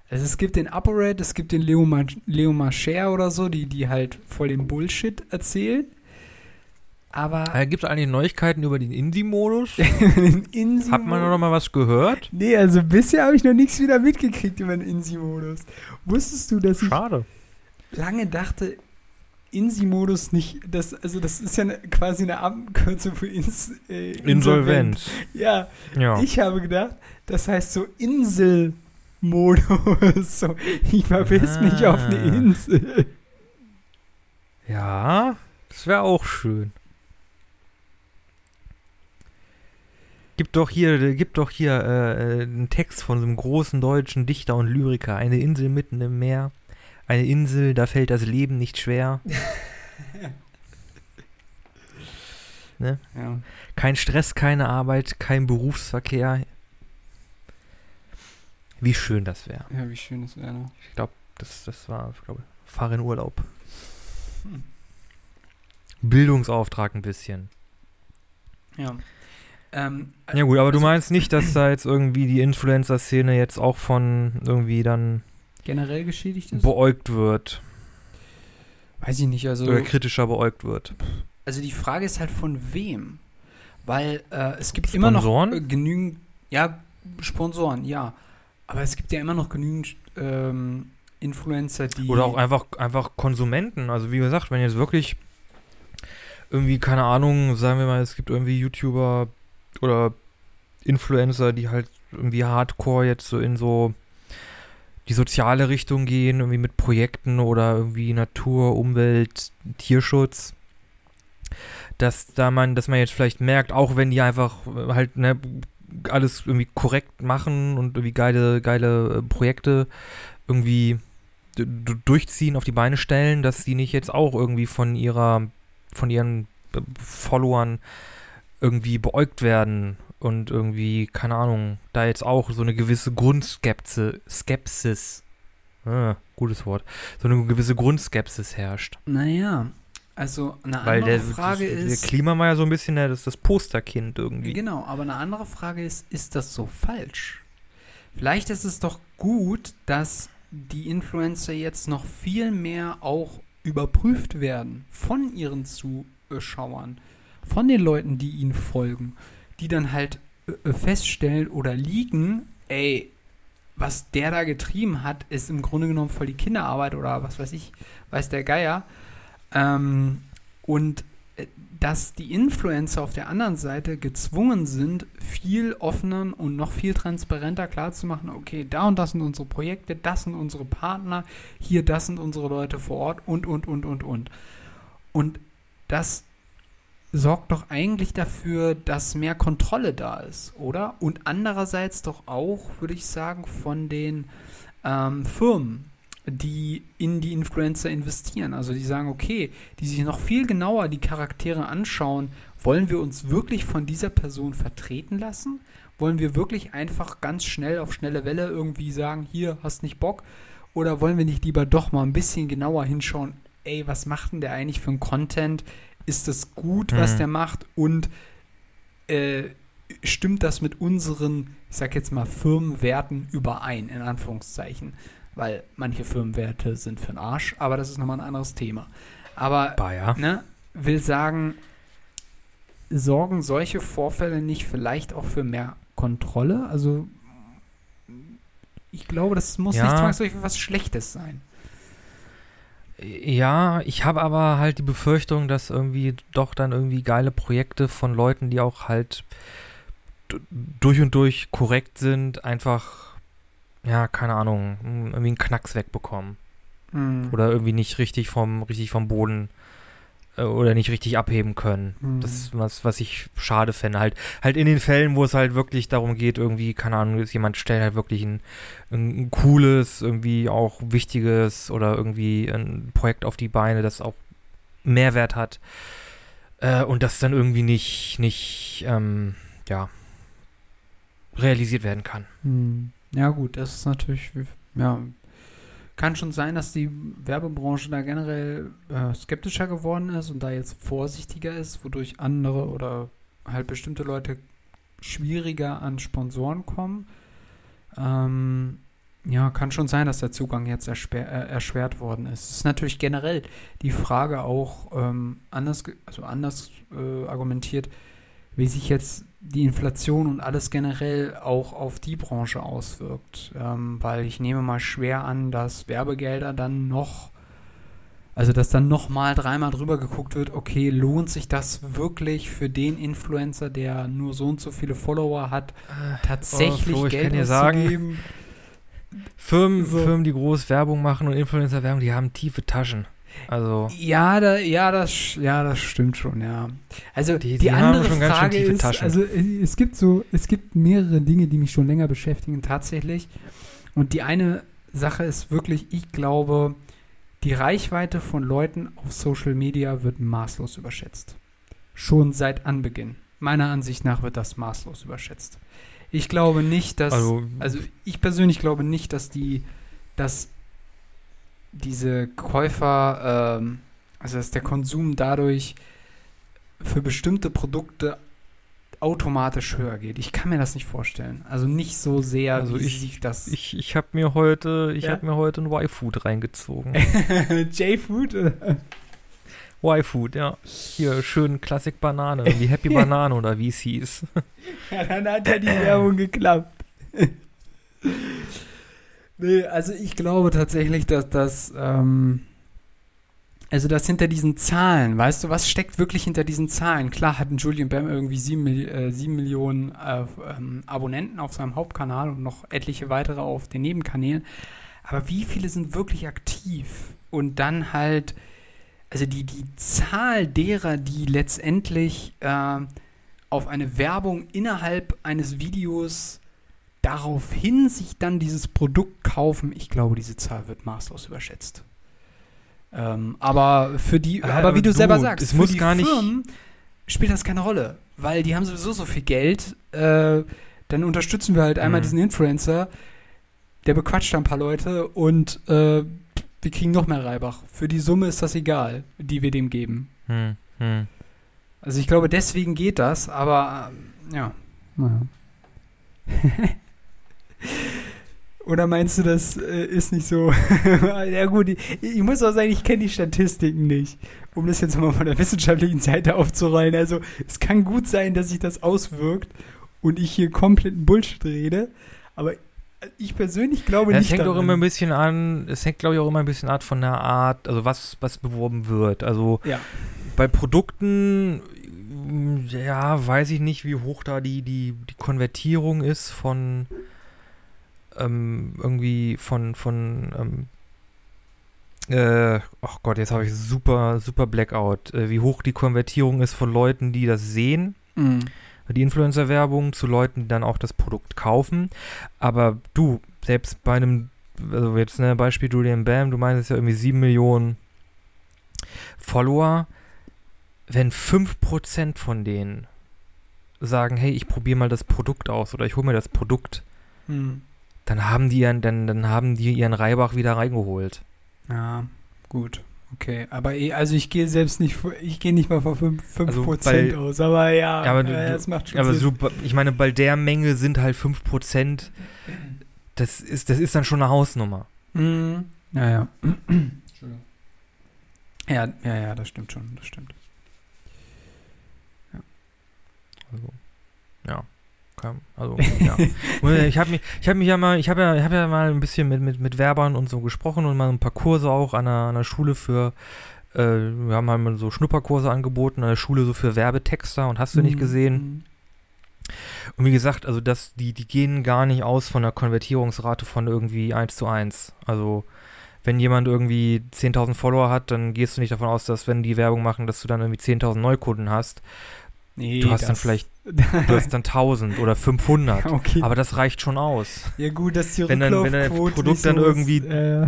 Also es gibt den ApoRed, es gibt den Leo, Ma Leo Mascher oder so, die, die halt voll den Bullshit erzählen. Aber Äh, Gibt es eigentlich Neuigkeiten über den Indie-Modus? (laughs) den Insi Hat man noch mal was gehört? Nee, also bisher habe ich noch nichts wieder mitgekriegt über den Insi-Modus. Wusstest du, dass ich Schade. lange dachte, Insi-Modus nicht, das, also das ist ja eine, quasi eine Abkürzung für Ins, äh, Insolvenz. Ja, Ja. ich habe gedacht, das heißt so Inselmodus. So, ich verpiss mich auf eine Ah. Insel. ja, das wäre auch schön. Gibt doch hier, gibt doch hier äh, äh, einen Text von so einem großen deutschen Dichter und Lyriker. Eine Insel mitten im Meer. Eine Insel, da fällt das Leben nicht schwer. (laughs) Ja. Kein Stress, keine Arbeit, kein Berufsverkehr. Wie schön das wäre. ja, wie schön das wäre. Ne? Ich glaube, das, das war, ich glaube, fahr in Urlaub. Hm. Bildungsauftrag ein bisschen. Ja. Ähm, Ja gut, aber du also- meinst nicht, dass da jetzt irgendwie die Influencer-Szene jetzt auch von irgendwie dann generell geschädigt ist? beäugt wird Weiß ich nicht, also. oder kritischer beäugt wird. Also die Frage ist halt von wem? Weil äh, es gibt immer Sponsoren? noch äh, genügend, ja, Sponsoren, ja. Aber es gibt ja immer noch genügend ähm, Influencer, die. Oder auch einfach, einfach Konsumenten. Also wie gesagt, wenn jetzt wirklich irgendwie, keine Ahnung, sagen wir mal, es gibt irgendwie YouTuber oder Influencer, die halt irgendwie hardcore jetzt so in so die soziale Richtung gehen, irgendwie mit Projekten oder irgendwie Natur, Umwelt, Tierschutz, dass da man, dass man jetzt vielleicht merkt, auch wenn die einfach äh, halt ne, alles irgendwie korrekt machen und irgendwie geile, geile äh, Projekte irgendwie durchziehen, auf die Beine stellen, dass die nicht jetzt auch irgendwie von ihrer, von ihren äh, Followern irgendwie beäugt werden und irgendwie, keine Ahnung, da jetzt auch so eine gewisse Grundskepsis, Skepsis, ah, gutes Wort, so eine gewisse Grundskepsis herrscht. Naja, also eine Weil andere der, Frage das, ist. der Klima war ja so ein bisschen der, das, das Posterkind irgendwie. Genau, aber eine andere Frage ist, ist das so falsch? Vielleicht ist es doch gut, dass die Influencer jetzt noch viel mehr auch überprüft werden von ihren Zuschauern, von den Leuten, die ihnen folgen, die dann halt äh, feststellen oder liegen, ey, was der da getrieben hat, ist im Grunde genommen voll die Kinderarbeit oder was weiß ich, weiß der Geier. Ähm, und äh, dass die Influencer auf der anderen Seite gezwungen sind, viel offener und noch viel transparenter klarzumachen, okay, da und das sind unsere Projekte, das sind unsere Partner, hier, das sind unsere Leute vor Ort und, und, und, und, und. Und das sorgt doch eigentlich dafür, dass mehr Kontrolle da ist, oder? Und andererseits doch auch, würde ich sagen, von den ähm, Firmen, die in die Influencer investieren. Also die sagen, okay, die sich noch viel genauer die Charaktere anschauen, wollen wir uns wirklich von dieser Person vertreten lassen? Wollen wir wirklich einfach ganz schnell auf schnelle Welle irgendwie sagen, hier, hast nicht Bock? Oder wollen wir nicht lieber doch mal ein bisschen genauer hinschauen, ey, was macht denn der eigentlich für ein Content? Ist das gut, was Mhm. der macht? Und äh, stimmt das mit unseren, ich sag jetzt mal, Firmenwerten überein, in Anführungszeichen? Weil manche Firmenwerte sind für den Arsch, aber das ist nochmal ein anderes Thema. Aber Bayer. ne, will sagen, sorgen solche Vorfälle nicht vielleicht auch für mehr Kontrolle? Also ich glaube, das muss Ja. nicht zwangsläufig was Schlechtes sein. Ja, ich habe aber halt die Befürchtung, dass irgendwie doch dann irgendwie geile Projekte von Leuten, die auch halt durch und durch korrekt sind, einfach, ja, keine Ahnung, irgendwie einen Knacks wegbekommen. Hm. Oder irgendwie nicht richtig vom, richtig vom Boden oder nicht richtig abheben können. Hm. Das ist was, was ich schade fände. Halt, halt in den Fällen, wo es halt wirklich darum geht, irgendwie, keine Ahnung, jemand stellt halt wirklich ein, ein, cooles, irgendwie auch wichtiges oder irgendwie ein Projekt auf die Beine, das auch Mehrwert hat. Äh, und das dann irgendwie nicht, nicht, ähm, ja, realisiert werden kann. Hm. Ja, gut, das ist natürlich, ja, kann schon sein, dass die Werbebranche da generell äh, skeptischer geworden ist und da jetzt vorsichtiger ist, wodurch andere oder halt bestimmte Leute schwieriger an Sponsoren kommen. Ähm, ja, kann schon sein, dass der Zugang jetzt erschwer, äh, erschwert worden ist. Es ist natürlich generell die Frage auch ähm, anders, also anders äh, argumentiert, wie sich jetzt die Inflation und alles generell auch auf die Branche auswirkt. Ähm, weil ich nehme mal schwer an, dass Werbegelder dann noch, also dass dann nochmal dreimal drüber geguckt wird, okay, lohnt sich das wirklich für den Influencer, der nur so und so viele Follower hat, tatsächlich oh, Flo, ich Geld kann dir sagen, auszugeben? Firmen, So. Firmen, die groß Werbung machen und Influencer-Werbung, die haben tiefe Taschen. Also, Ja, da, ja, das, ja, das stimmt schon, ja. Also Die- die, die andere schon ganz schön Frage ist, Taschen. also äh, es gibt so, es gibt mehrere Dinge, die mich schon länger beschäftigen tatsächlich. Und die eine Sache ist wirklich, ich glaube, die Reichweite von Leuten auf Social Media wird maßlos überschätzt. Schon seit Anbeginn. Meiner Ansicht nach wird das maßlos überschätzt. Ich glaube nicht, dass also, also ich persönlich glaube nicht, dass die, dass diese Käufer, ähm, also dass der Konsum dadurch für bestimmte Produkte automatisch höher geht. Ich kann mir das nicht vorstellen. Also nicht so sehr, Also wie ich- sich das. ich, ich habe mir heute, ich Ja? habe mir heute ein Y-Food reingezogen. (laughs) J-Food? (laughs) Y-Food, ja. Hier, schön Klassik Banane, wie Happy Banane oder wie es hieß. (laughs) Ja, dann hat ja die Werbung geklappt. Nee, also ich glaube tatsächlich, dass das, ähm, also das hinter diesen Zahlen, weißt du, was steckt wirklich hinter diesen Zahlen? Klar hat ein Julian Bam irgendwie sieben, äh, sieben Millionen äh, ähm, Abonnenten auf seinem Hauptkanal und noch etliche weitere auf den Nebenkanälen. Aber wie viele sind wirklich aktiv? Und dann halt, also die, die Zahl derer, die letztendlich äh, auf eine Werbung innerhalb eines Videos daraufhin sich dann dieses Produkt kaufen, ich glaube, diese Zahl wird maßlos überschätzt. Ähm, aber für die, Äh, aber wie du, du, selber sagst, es für muss die gar nicht- Firmen spielt das keine Rolle, weil die haben sowieso so viel Geld. Äh, dann unterstützen wir halt einmal Mhm. diesen Influencer, der bequatscht ein paar Leute und äh, wir kriegen noch mehr Reibach. Für die Summe ist das egal, die wir dem geben. Hm, hm. Also ich glaube, deswegen geht das, aber ähm, ja. Naja. (laughs) Oder meinst du, das äh, ist nicht so? (laughs) ja gut, ich, ich muss auch sagen, ich kenne die Statistiken nicht, um das jetzt mal von der wissenschaftlichen Seite aufzurollen. Also es kann gut sein, dass sich das auswirkt und ich hier kompletten Bullshit rede, aber ich persönlich glaube Ja, nicht es hängt auch daran. immer ein bisschen an, es hängt glaube ich auch immer ein bisschen an von der Art, also was, was beworben wird. Also Ja. bei Produkten, mm, ja, weiß ich nicht, wie hoch da die, die, die Konvertierung ist von ähm, irgendwie von, von ähm, äh, ach Gott, jetzt habe ich super, super Blackout. Äh, wie hoch die Konvertierung ist von Leuten, die das sehen Mhm. die Influencer-Werbung zu Leuten, die dann auch das Produkt kaufen. Aber du, selbst bei einem, also jetzt ne Beispiel Julian Bam, du meinst ja irgendwie 7 Millionen Follower, wenn 5% von denen sagen, hey, ich probiere mal das Produkt aus oder ich hole mir das Produkt, Mhm. Dann haben die ihren, dann, dann haben die ihren Reibach wieder reingeholt. Ja, gut. Okay, aber eh, also ich gehe selbst nicht, vor- ich gehe nicht mal von 5%, 5 Also Prozent bei- aus, aber ja, Ja, aber du- äh, du- das macht schon Aber Sinn. super, ich meine, bei der Menge sind halt 5%, das ist, das ist dann schon eine Hausnummer. Mhm. Ja, ja. Entschuldigung. Ja, ja, ja, das stimmt schon, das stimmt. Also, ja. Kam, also, ja. (laughs) Ich habe mich, ich habe mich ja mal, ich habe ja, ich habe ja mal ein bisschen mit, mit, mit Werbern und so gesprochen und mal ein paar Kurse auch an einer, an einer Schule für, äh, wir haben halt mal so Schnupperkurse angeboten, an der Schule so für Werbetexter und hast du nicht Mhm. gesehen. Und wie gesagt, also das, die, die gehen gar nicht aus von der Konvertierungsrate von irgendwie 1 zu 1. Also wenn jemand irgendwie 10.000 Follower hat, dann gehst du nicht davon aus, dass wenn die Werbung machen, dass du dann irgendwie 10.000 Neukunden hast. Nee, Du hast dann vielleicht, du hast dann 1.000 oder 500. (laughs) okay. Aber das reicht schon aus. ja gut, dass die wenn dann- wenn dein Produkt dann irgendwie- Ist, äh,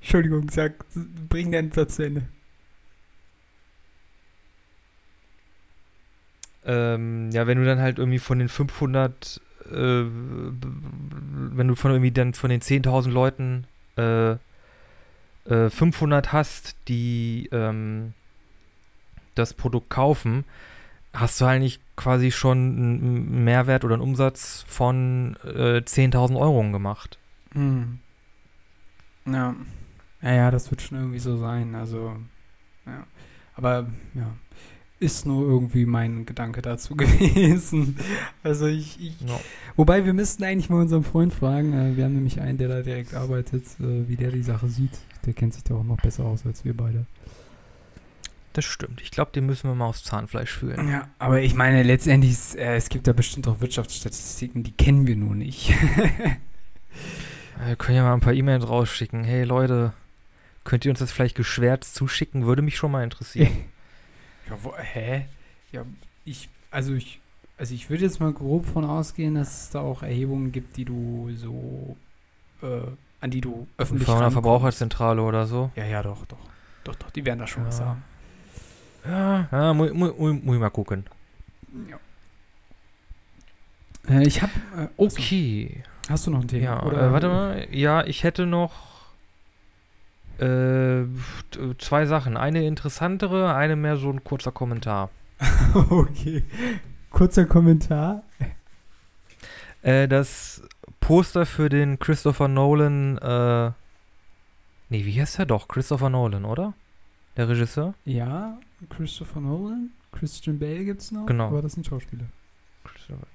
Entschuldigung, sag, bring deinen Satz zu Ende. Ähm, ja, wenn du dann halt irgendwie von den 500 äh, wenn du von irgendwie dann von den 10.000 Leuten äh, äh, 500 hast, die ähm, das Produkt kaufen, hast du eigentlich quasi schon einen Mehrwert oder einen Umsatz von äh, 10.000 Euro gemacht. Hm. Ja. Ja, ja, das wird schon irgendwie so sein. Also, ja. Aber, ja. Ist nur irgendwie mein Gedanke dazu (laughs) gewesen. Also, ich. ich Ja. Wobei, wir müssten eigentlich mal unseren Freund fragen. Äh, wir haben nämlich einen, der da direkt arbeitet, äh, wie der die Sache sieht. Der kennt sich da auch noch besser aus als wir beide. Das stimmt. Ich glaube, den müssen wir mal aufs Zahnfleisch fühlen. Ja, aber ich meine, letztendlich, ist, äh, es gibt da bestimmt auch Wirtschaftsstatistiken, die kennen wir nur nicht. Wir können ja mal ein paar E-Mails rausschicken. Hey Leute, könnt ihr uns das vielleicht geschwärzt zuschicken? Würde mich schon mal interessieren. (laughs) Ja, wo, hä? Ja, ich, also ich, also ich würde jetzt mal grob von ausgehen, dass es da auch Erhebungen gibt, die du so, äh, an die du öffentlich Von einer rankommst. Verbraucherzentrale oder so. Ja, ja, doch, doch. Doch, doch, die werden da schon was Ja. haben. Ja, ja mu, mu, mu, muss ich mal gucken. Ja. Äh, ich hab, äh, oh, Okay. hast du noch ein Thema? Ja, äh, warte mal. Ja, ich hätte noch äh, t- zwei Sachen. Eine interessantere, eine mehr so ein kurzer Kommentar. (laughs) okay. Kurzer Kommentar. Äh, das Poster für den Christopher Nolan, äh, nee, wie heißt er doch? Christopher Nolan, oder? Der Regisseur? Ja, Christopher Nolan, Christian Bale gibt's noch. Genau. Aber das sind Schauspieler.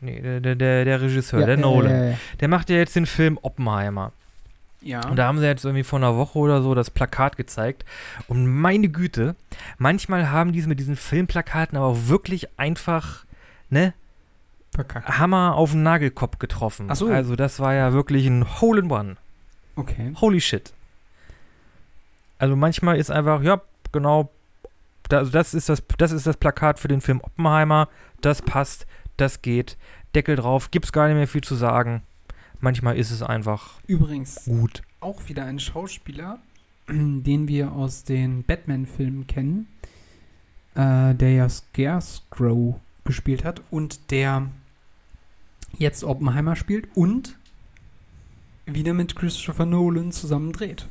Nee, der, der, der, Regisseur, der Nolan. Ja, ja, Der macht ja jetzt den Film Oppenheimer. ja. Und da haben sie jetzt irgendwie vor einer Woche oder so das Plakat gezeigt. Und meine Güte, manchmal haben die es mit diesen Filmplakaten aber auch wirklich einfach, ne, Verkackt. Hammer auf den Nagelkopf getroffen. Ach so. Also das war ja wirklich ein Hole in One. Okay. Holy shit. Also manchmal ist einfach, ja, genau, da, also das ist das, das ist das Plakat für den Film Oppenheimer. Das passt, das geht. Deckel drauf, gibt's gar nicht mehr viel zu sagen. Manchmal ist es einfach Übrigens gut. auch wieder ein Schauspieler, (clears throat) den wir aus den Batman-Filmen kennen, äh, der ja Scarecrow gespielt hat und der jetzt Oppenheimer spielt und wieder mit Christopher Nolan zusammen dreht.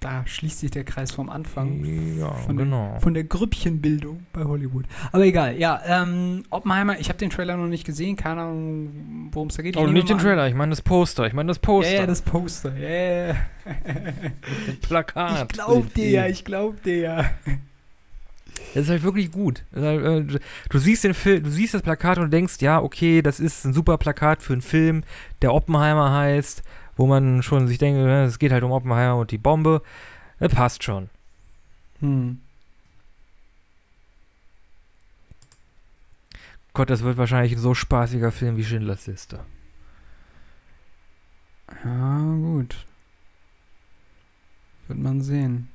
Da schließt sich der Kreis vom Anfang. Ja, von genau. Von der Grüppchenbildung bei Hollywood. Aber egal, ja, ähm, Oppenheimer, ich habe den Trailer noch nicht gesehen, keine Ahnung, worum es da geht. Ich Oh, nicht den Trailer, ich meine das Poster. Ich meine das An. Poster. Ja, ja, das Poster, ja, (laughs) das Plakat. Ich glaub dir ja, ich glaub dir ja. Das ist halt wirklich gut. Halt, äh, Du siehst den Film, du siehst das Plakat und denkst, ja, okay, das ist ein super Plakat für einen Film, der Oppenheimer heißt, wo man schon sich denkt, äh, es geht halt um Oppenheimer und die Bombe. Das passt schon. Hm. Gott, das wird wahrscheinlich ein so spaßiger Film wie Schindlers Liste. Ja, gut. Wird man sehen.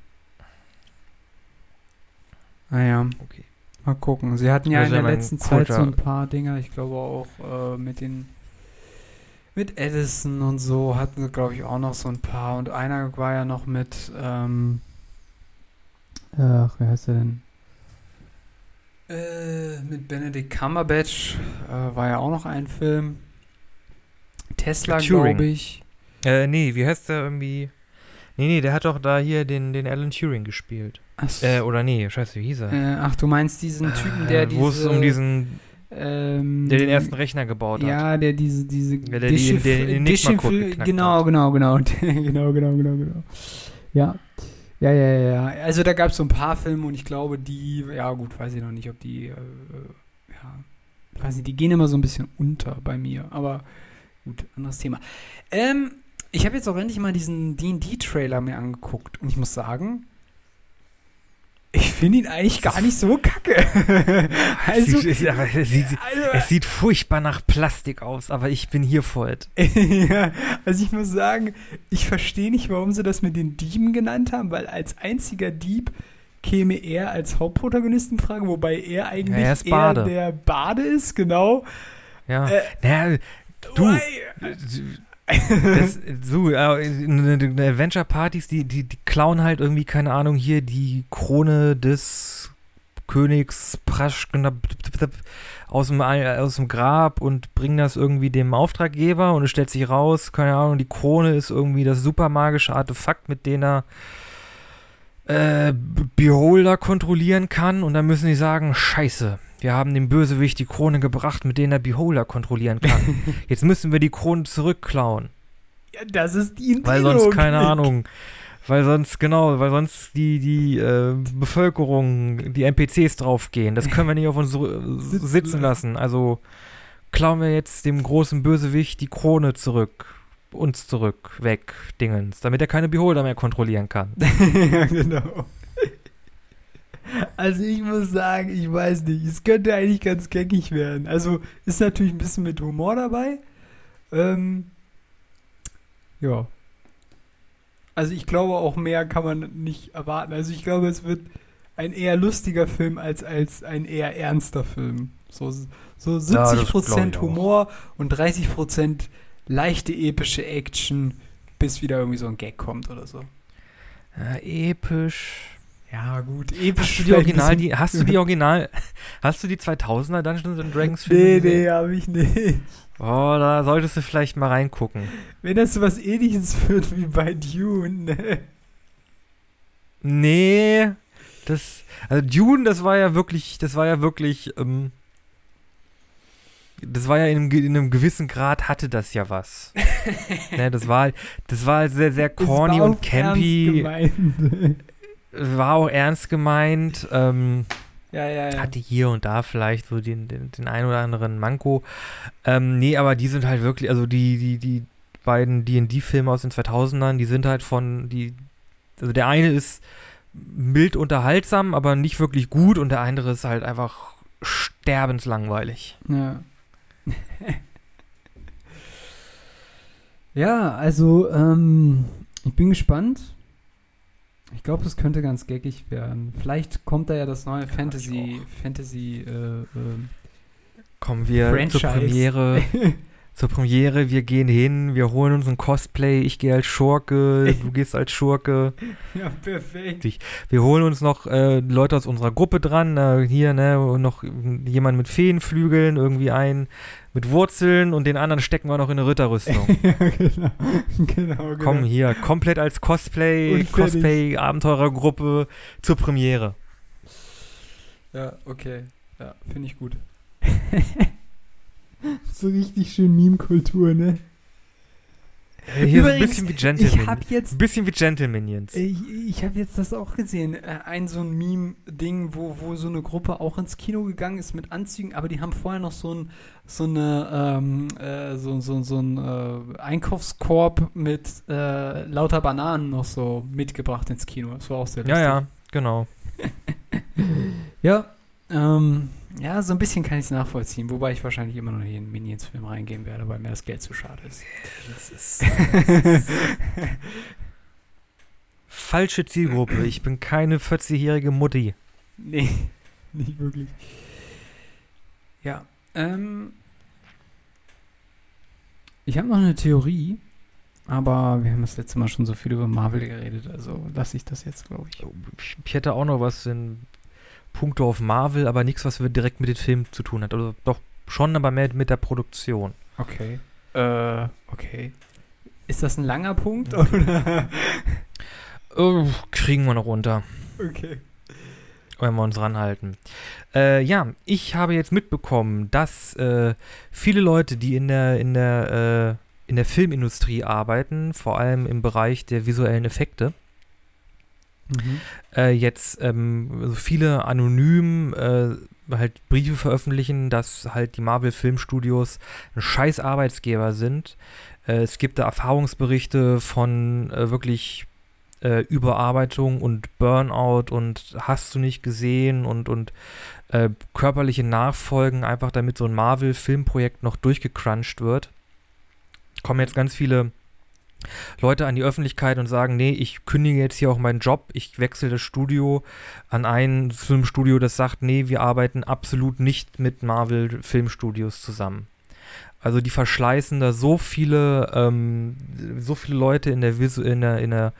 Naja, Okay. mal gucken. Sie hatten ja in der letzten Zeit so ein paar Dinger, ich glaube auch äh, mit den mit Edison und so hatten sie, glaube ich, auch noch so ein paar. Und einer war ja noch mit, ähm, ach, wer heißt der denn? Äh, mit Benedict Cumberbatch äh, war ja auch noch ein Film. Tesla, glaube ich. Äh, nee, wie heißt der irgendwie? Nee, nee, der hat doch da hier den, den Alan Turing gespielt. Ach. Äh, oder nee, scheiße, wie hieß er? Äh, ach, du meinst diesen Typen, der Äh, diese... Wo es um diesen, ähm, der den ersten Rechner gebaut hat. Ja, der diese, diese Ja, der die- den Enigma-Code Dechiffri- geknackt Genau, hat. genau, genau. (laughs) genau, genau, genau, genau. Ja. Ja, ja, ja, ja. Also da gab es so ein paar Filme und ich glaube, die, ja gut, weiß ich noch nicht, ob die, äh, äh, ja, weiß nicht, die gehen immer so ein bisschen unter bei mir, aber gut, anderes Thema. Ähm, ich habe jetzt auch endlich mal diesen D&D-Trailer mir angeguckt und ich muss sagen, ich finde ihn eigentlich gar nicht so kacke. (laughs) also, Es sieht, es, sieht, also, es sieht furchtbar nach Plastik aus, aber ich bin hier voll. (laughs) ja, also ich muss sagen, ich verstehe nicht, warum sie das mit den Dieben genannt haben, weil als einziger Dieb käme er als Hauptprotagonist in Frage, wobei er eigentlich Ja, er Bade. der Bade ist, genau. Ja. Äh, naja, Du. Why? Das, (laughs) so, Adventure-Partys, die, die, die klauen halt irgendwie, keine Ahnung, hier die Krone des Königs Prasch, aus dem, aus dem Grab und bringen das irgendwie dem Auftraggeber und es stellt sich raus, keine Ahnung, die Krone ist irgendwie das super magische Artefakt, mit dem er äh, Beholder kontrollieren kann und dann müssen die sagen, scheiße, wir haben dem Bösewicht die Krone gebracht, mit der er Beholder kontrollieren kann. (laughs) Jetzt müssen wir die Krone zurückklauen. Ja, das ist die Weil sonst, keine Ahnung, weil sonst, genau, weil sonst die, die äh, Bevölkerung, die NPCs draufgehen. Das können wir nicht auf uns sitzen lassen. Also klauen wir jetzt dem großen Bösewicht die Krone zurück. Uns zurück, weg, Dingens, damit er keine Beholder mehr kontrollieren kann. (laughs) ja, genau. Also ich muss sagen, ich weiß nicht, es könnte eigentlich ganz geckig werden. Also ist natürlich ein bisschen mit Humor dabei. Ähm, ja. Also ich glaube auch mehr kann man nicht erwarten. Also ich glaube, es wird ein eher lustiger Film als, als ein eher ernster Film. So, so 70% ja, Humor und 30% leichte epische Action, bis wieder irgendwie so ein Gag kommt oder so. Ja, episch. Ja, gut, episch. Hast du die Original, die, hast du die Original, hast du die 2000er Dungeons and Dragons Filme Nee, nee, hab ich nicht. Oh, da solltest du vielleicht mal reingucken. Wenn das so was ähnliches wird wie bei Dune, ne? Nee, das, also Dune, das war ja wirklich, das war ja wirklich, ähm, das war ja in einem, in einem, gewissen Grad hatte das ja was. (laughs) ne, das war, das war sehr, sehr corny und campy. War auch ernst gemeint. Ähm, ja, ja, ja. Hatte hier und da vielleicht so den, den, den ein oder anderen Manko. Ähm, nee, aber die sind halt wirklich, also die, die, die beiden D&D-Filme aus den 2000ern, die sind halt von, die, also der eine ist mild unterhaltsam, aber nicht wirklich gut und der andere ist halt einfach sterbenslangweilig. Ja. (laughs) ja, also, ähm, ich bin gespannt. Ich glaube, es könnte ganz geckig werden. Vielleicht kommt da ja das neue Fantasy, Fantasy, äh, äh, Kommen wir Franchise. zur Premiere. (laughs) zur Premiere, wir gehen hin, wir holen uns ein Cosplay, ich gehe als Schurke, du gehst als Schurke. (laughs) Ja, perfekt. Wir holen uns noch äh, Leute aus unserer Gruppe dran, äh, hier, ne, noch jemand mit Feenflügeln, irgendwie ein mit Wurzeln und den anderen stecken wir noch in eine Ritterrüstung. (laughs) ja, genau. (laughs) genau, genau. Komm hier, komplett als Cosplay, Cosplay-Abenteurergruppe zur Premiere. Ja, okay. Ja, finde ich gut. (laughs) so richtig schön Meme-Kultur, ne? Hier Übrigens, ein bisschen wie Gentleman. Ich hab jetzt, bisschen wie Gentlemanions. Ich, ich habe jetzt das auch gesehen. Äh, ein so ein Meme-Ding, wo, wo so eine Gruppe auch ins Kino gegangen ist mit Anzügen, aber die haben vorher noch so ein so eine ähm, äh, so, so, so ein äh, Einkaufskorb mit äh, lauter Bananen noch so mitgebracht ins Kino. Das war auch sehr lustig. Ja, ja, genau. (laughs) ja, ähm, ja, so ein bisschen kann ich es nachvollziehen, wobei ich wahrscheinlich immer noch in den Minions-Film reingehen werde, weil mir das Geld zu schade ist. Das ist. (laughs) Falsche Zielgruppe. Ich bin keine 40-jährige Mutti. Nee, (laughs) nicht wirklich. Ja, ähm. Ich habe noch eine Theorie, aber wir haben das letzte Mal schon so viel über Marvel geredet, also lasse ich das jetzt, glaube ich. Ich hätte auch noch was in Punkte auf Marvel, aber nichts, was direkt mit den Filmen zu tun hat. Also doch schon, aber mehr mit der Produktion. Okay. Äh, okay. Ist das ein langer Punkt? Oder? (laughs) oh, kriegen wir noch runter. Okay. Wenn wir uns ranhalten. Äh, ja, ich habe jetzt mitbekommen, dass äh, viele Leute, die in der, in der, äh, in der Filmindustrie arbeiten, vor allem im Bereich der visuellen Effekte, Mhm. Äh, jetzt ähm, also viele anonym äh, halt Briefe veröffentlichen, dass halt die Marvel Filmstudios ein scheiß Arbeitsgeber sind. Äh, es gibt da Erfahrungsberichte von äh, wirklich äh, Überarbeitung und Burnout und hast du nicht gesehen und, und äh, körperliche Nachfolgen, einfach damit so ein Marvel Filmprojekt noch durchgecrunched wird. Kommen jetzt ganz viele Leute an die Öffentlichkeit und sagen, nee, ich kündige jetzt hier auch meinen Job, ich wechsle das Studio an ein Filmstudio, das sagt, nee, wir arbeiten absolut nicht mit Marvel Filmstudios zusammen. Also die verschleißen da so viele, ähm, so viele Leute in der, Visu in der, in der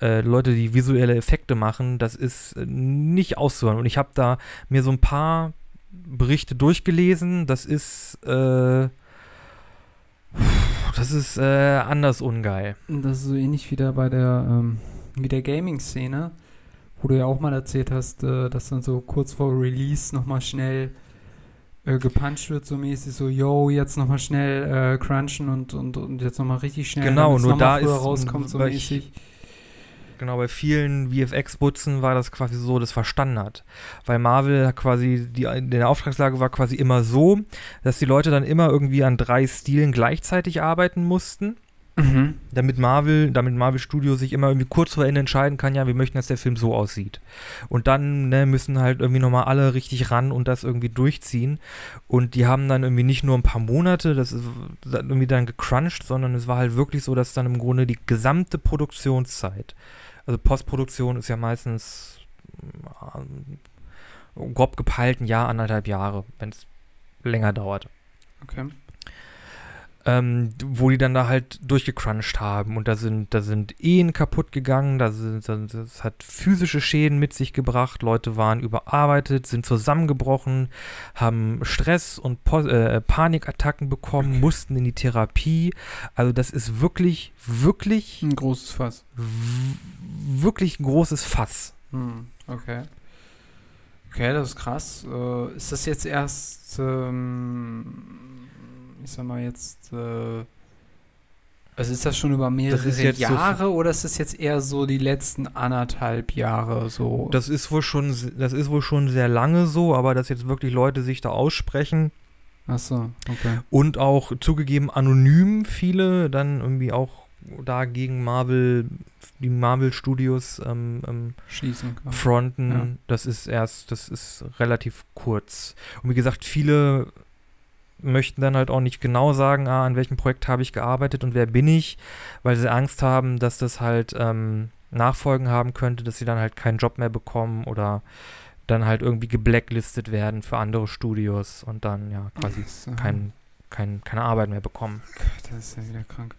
äh, Leute, die visuelle Effekte machen, das ist nicht auszuhören. Und ich habe da mir so ein paar Berichte durchgelesen. Das ist, äh, das ist äh, anders ungeil. Das ist so ähnlich wie da bei der, ähm, wie der Gaming-Szene, wo du ja auch mal erzählt hast, äh, dass dann so kurz vor Release nochmal schnell äh, gepuncht wird, so mäßig, so, yo, jetzt nochmal schnell äh, crunchen und, und, und jetzt nochmal richtig schnell, Genau, nur da ist- rauskommt, so weil ich- mäßig. Genau, bei vielen VFX-Butzen war das quasi so das war Standard. Weil Marvel quasi, die, die Auftragslage war quasi immer so, dass die Leute dann immer irgendwie an drei Stilen gleichzeitig arbeiten mussten. Mhm. damit Marvel, damit Marvel Studio sich immer irgendwie kurz vor Ende entscheiden kann, ja, wir möchten, dass der Film so aussieht. Und dann ne, müssen halt irgendwie nochmal alle richtig ran und das irgendwie durchziehen. Und die haben dann irgendwie nicht nur ein paar Monate, das ist irgendwie dann gecrunched, sondern es war halt wirklich so, dass dann im Grunde die gesamte Produktionszeit, also Postproduktion ist ja meistens äh, grob gepeilt ein Jahr, anderthalb Jahre, wenn es länger dauert Okay. Ähm, wo die dann da halt durchgecrunched haben und da sind, da sind Ehen kaputt gegangen, da sind, da- das hat physische Schäden mit sich gebracht, Leute waren überarbeitet, sind zusammengebrochen, haben Stress und Po- äh, Panikattacken bekommen, Okay. mussten in die Therapie. Also das ist wirklich, wirklich, Ein großes Fass. wirklich ein großes Fass. Hm, okay. Okay, das ist krass. Äh, ist das jetzt erst, ähm, ich sag mal jetzt, äh, also ist das schon über mehrere jetzt so- Jahre oder ist das jetzt eher so die letzten anderthalb Jahre so? Das ist wohl schon, das ist wohl schon sehr lange so, aber dass jetzt wirklich Leute sich da aussprechen, Achso, okay. Und auch zugegeben anonym viele dann irgendwie auch da gegen Marvel, die Marvel Studios ähm, ähm, Schießen fronten. Ja. Das ist erst, das ist relativ kurz. Und wie gesagt, viele möchten dann halt auch nicht genau sagen, ah, an welchem Projekt habe ich gearbeitet und wer bin ich, weil sie Angst haben, dass das halt ähm, Nachfolgen haben könnte, dass sie dann halt keinen Job mehr bekommen oder dann halt irgendwie geblacklistet werden für andere Studios und dann ja quasi äh, kein, kein, keine Arbeit mehr bekommen. Gott, das ist ja wieder krank.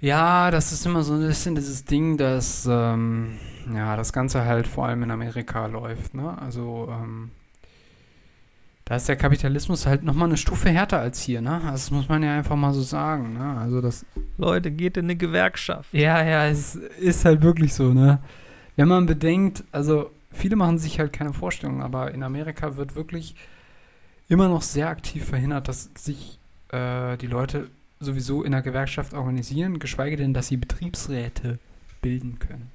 Ja, das ist immer so ein bisschen dieses Ding, dass ähm, ja, das Ganze halt vor allem in Amerika läuft, ne? Also, ähm, da ist der Kapitalismus halt nochmal eine Stufe härter als hier, ne? Das muss man ja einfach mal so sagen, ne? Also, das. Leute, geht in eine Gewerkschaft. Ja, ja, es ist halt wirklich so, ne? Wenn man bedenkt, also, viele machen sich halt keine Vorstellung, aber in Amerika wird wirklich immer noch sehr aktiv verhindert, dass sich äh, die Leute sowieso in der Gewerkschaft organisieren, geschweige denn, dass sie Betriebsräte bilden können.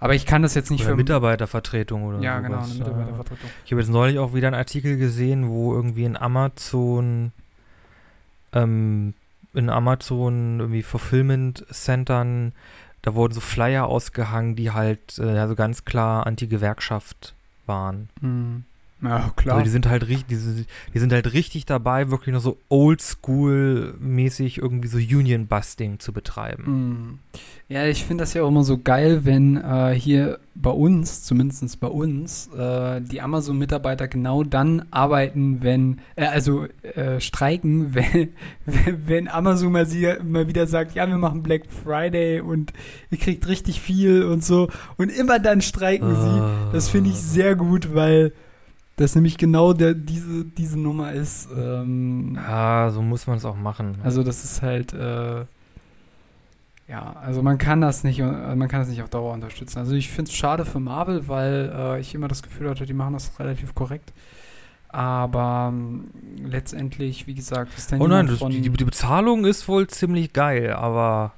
Aber ich kann das jetzt nicht Oder für Mitarbeitervertretung oder Ja, genau, sowas. eine Mitarbeitervertretung. Ich habe jetzt neulich auch wieder einen Artikel gesehen, wo irgendwie in Amazon ähm, in Amazon irgendwie Fulfillment-Centern, da wurden so Flyer ausgehangen, die halt äh, also ganz klar Anti-Gewerkschaft waren. Mhm. Ja, klar. Also die sind halt richtig, die, die sind halt richtig dabei, wirklich noch so oldschool-mäßig irgendwie so Union-Busting zu betreiben. Mm. Ja, ich finde das ja auch immer so geil, wenn äh, hier bei uns, zumindest bei uns, äh, die Amazon-Mitarbeiter genau dann arbeiten, wenn, äh, also äh, streiken, wenn, (laughs) wenn, wenn Amazon mal, sie, mal wieder sagt, ja, wir machen Black Friday und ihr kriegt richtig viel und so. Und immer dann streiken sie. Das finde ich sehr gut, weil das nämlich genau der, diese, diese Nummer ist. Ähm, Ja, so muss man es auch machen. also das ist halt, äh, ja, also man kann das nicht, äh, man kann das nicht auf Dauer unterstützen. Also ich finde es schade für Marvel, weil äh, ich immer das Gefühl hatte, die machen das relativ korrekt. Aber ähm, letztendlich, wie gesagt, ist dann oh nein, das, von, die, die Bezahlung ist wohl ziemlich geil, aber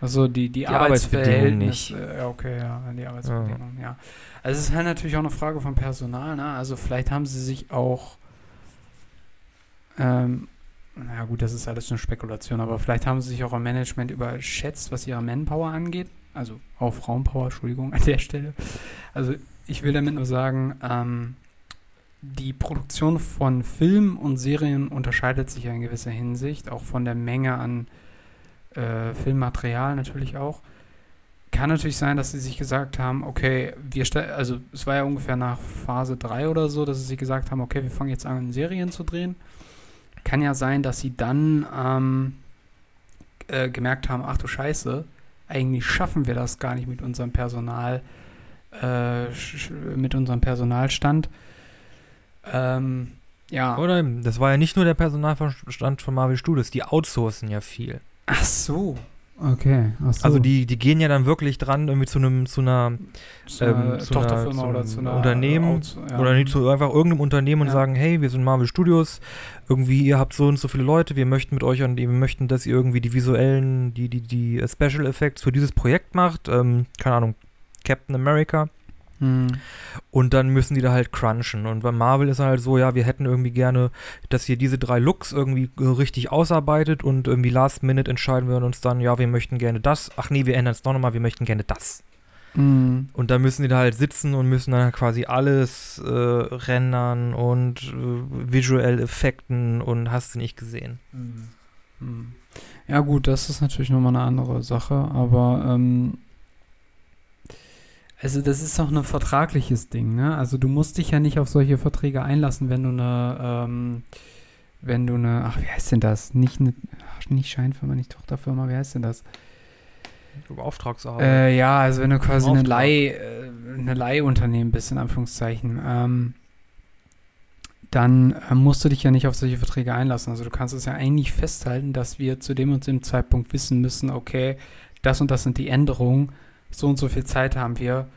also die, die, Arbeitsbedingungen Arbeitsverhältnisse, äh, ja, okay, ja, die Arbeitsbedingungen, ja. Also es ist halt natürlich auch eine Frage von Personal, ne? Also vielleicht haben sie sich auch, ähm, na gut, das ist alles eine Spekulation, aber vielleicht haben sie sich auch am Management überschätzt, was ihre Manpower angeht. Also auch Frauenpower, Entschuldigung, an der Stelle. Also ich will damit nur sagen, ähm, die Produktion von Filmen und Serien unterscheidet sich ja in gewisser Hinsicht, auch von der Menge an äh, Filmmaterial natürlich auch. Kann natürlich sein, dass sie sich gesagt haben, okay, wir also es war ja ungefähr nach Phase 3 oder so, dass sie sich gesagt haben, okay, wir fangen jetzt an, Serien zu drehen. Kann ja sein, dass sie dann ähm, äh, gemerkt haben, ach du Scheiße, eigentlich schaffen wir das gar nicht mit unserem Personal, äh, mit unserem Personalstand. Ähm, ja. Oder eben, das war ja nicht nur der Personalverstand von Marvel Studios, die outsourcen ja viel. Ach so. Okay. Ach so. Also die, die gehen ja dann wirklich dran irgendwie zu einem zu einer zu einer ähm, zu einer- Tochterfirma zu oder einem zu einer Unternehmen Out- ja. oder nicht zu einfach irgendeinem Unternehmen und Ja. sagen, hey, wir sind Marvel Studios, irgendwie ihr habt so und so viele Leute, wir möchten mit euch und wir möchten, dass ihr irgendwie die visuellen, die die die Special Effects für dieses Projekt macht, ähm, keine Ahnung, Captain America Hm. und dann müssen die da halt crunchen. Und bei Marvel ist halt so, ja, wir hätten irgendwie gerne, dass ihr diese drei Looks irgendwie äh, richtig ausarbeitet und irgendwie last minute entscheiden wir uns dann, ja, wir möchten gerne das. Ach nee, wir ändern es noch nochmal, wir möchten gerne das. Hm. Und da müssen die da halt sitzen und müssen dann quasi alles äh, rendern und äh, visuell Effekten und hast du nicht gesehen. Hm. Ja gut, das ist natürlich nochmal eine andere Sache, aber ähm, also das ist auch ein vertragliches Ding, ne? Also du musst dich ja nicht auf solche Verträge einlassen, wenn du eine, ähm, wenn du eine, ach wie heißt denn das? Nicht eine, ach, nicht Scheinfirma, nicht Tochterfirma, wie heißt denn das? Auftragsarbeit. Äh, ja, also wenn du quasi eine. Leih, äh, eine Leihunternehmen bist, in Anführungszeichen, ähm, dann äh, musst du dich ja nicht auf solche Verträge einlassen. Also du kannst es ja eigentlich festhalten, dass wir zu dem und dem Zeitpunkt wissen müssen, okay, das und das sind die Änderungen, so und so viel Zeit haben wir.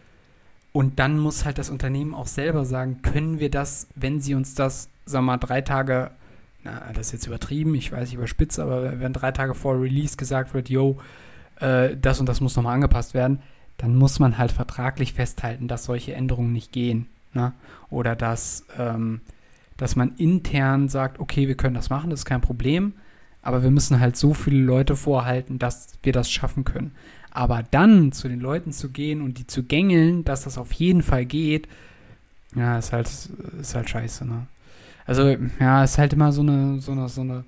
Und dann muss halt das Unternehmen auch selber sagen, können wir das, wenn sie uns das, sagen wir mal, drei Tage, na, das ist jetzt übertrieben, ich weiß, ich überspitze, aber wenn drei Tage vor Release gesagt wird, yo, äh, das und das muss nochmal angepasst werden, dann muss man halt vertraglich festhalten, dass solche Änderungen nicht gehen. Ne? Oder dass, ähm, dass man intern sagt, okay, wir können das machen, das ist kein Problem, aber wir müssen halt so viele Leute vorhalten, dass wir das schaffen können. Aber dann zu den Leuten zu gehen und die zu gängeln, dass das auf jeden Fall geht, ja, ist halt, ist halt scheiße, ne? Also, ja, ist halt immer so eine, so eine, so eine,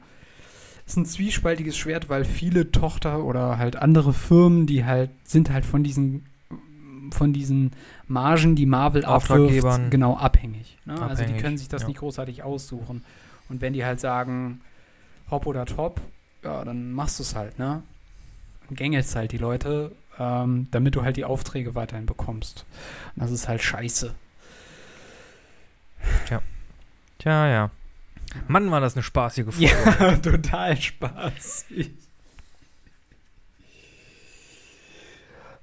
ist ein zwiespaltiges Schwert, weil viele Tochter oder halt andere Firmen, die halt, sind halt von diesen, von diesen Margen, die Marvel Auftraggebern. genau abhängig. Ne? also die Abhängig, können sich das ja. nicht großartig aussuchen. Und wenn die halt sagen, hopp oder top, ja, dann machst du es halt, ne? Und gängelst halt die Leute, ähm, damit du halt die Aufträge weiterhin bekommst. Und das ist halt scheiße. Tja, ja. Mann, war das eine spaßige Folge. (laughs) Ja, total spaßig.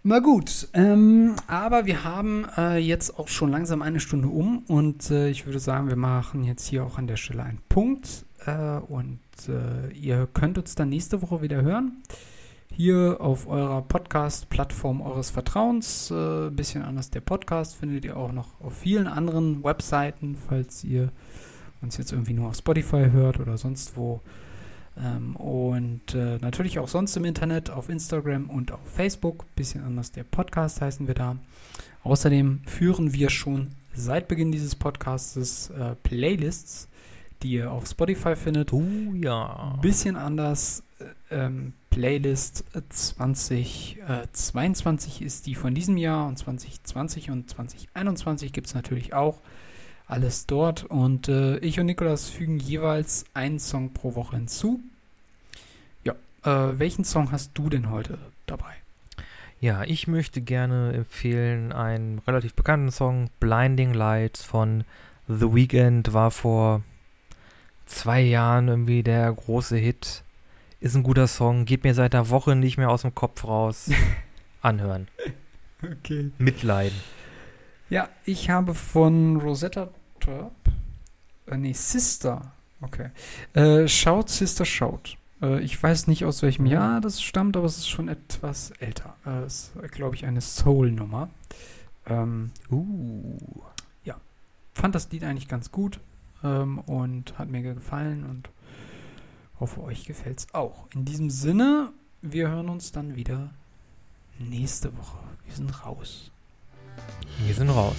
Na gut, ähm, aber wir haben äh, jetzt auch schon langsam eine Stunde um und äh, ich würde sagen, wir machen jetzt hier auch an der Stelle einen Punkt äh, und äh, ihr könnt uns dann nächste Woche wieder hören. Hier auf eurer Podcast-Plattform eures Vertrauens. Äh, bisschen anders der Podcast findet ihr auch noch auf vielen anderen Webseiten, falls ihr uns jetzt irgendwie nur auf Spotify hört oder sonst wo. Ähm, und äh, natürlich auch sonst im Internet, auf Instagram und auf Facebook. Bisschen anders der Podcast heißen wir da. Außerdem führen wir schon seit Beginn dieses Podcasts äh, Playlists, die ihr auf Spotify findet. Oh ja. Bisschen anders. äh, Ähm, Playlist äh, 2022 ist die von diesem Jahr und 2020 und 2021 gibt es natürlich auch alles dort. Und äh, ich und Nikolas fügen jeweils einen Song pro Woche hinzu. Ja, äh, welchen Song hast du denn heute dabei? Ja, ich möchte gerne empfehlen einen relativ bekannten Song, Blinding Lights von The Weeknd, war vor zwei Jahren irgendwie der große Hit. Ist ein guter Song, geht mir seit einer Woche nicht mehr aus dem Kopf raus. (laughs) Anhören. Okay. Mitleiden. Ja, ich habe von Rosetta Top, äh, nee, Sister, okay. Äh, Shout, Sister, Shout. Äh, ich weiß nicht, aus welchem Mhm. Jahr das stammt, aber es ist schon etwas älter. Äh, ist, glaube ich, eine Soul-Nummer. Ähm, Uh. fand das Lied eigentlich ganz gut ähm, und hat mir gefallen und hoffe, euch gefällt es auch. In diesem Sinne, wir hören uns dann wieder nächste Woche. Wir sind raus. Wir sind raus.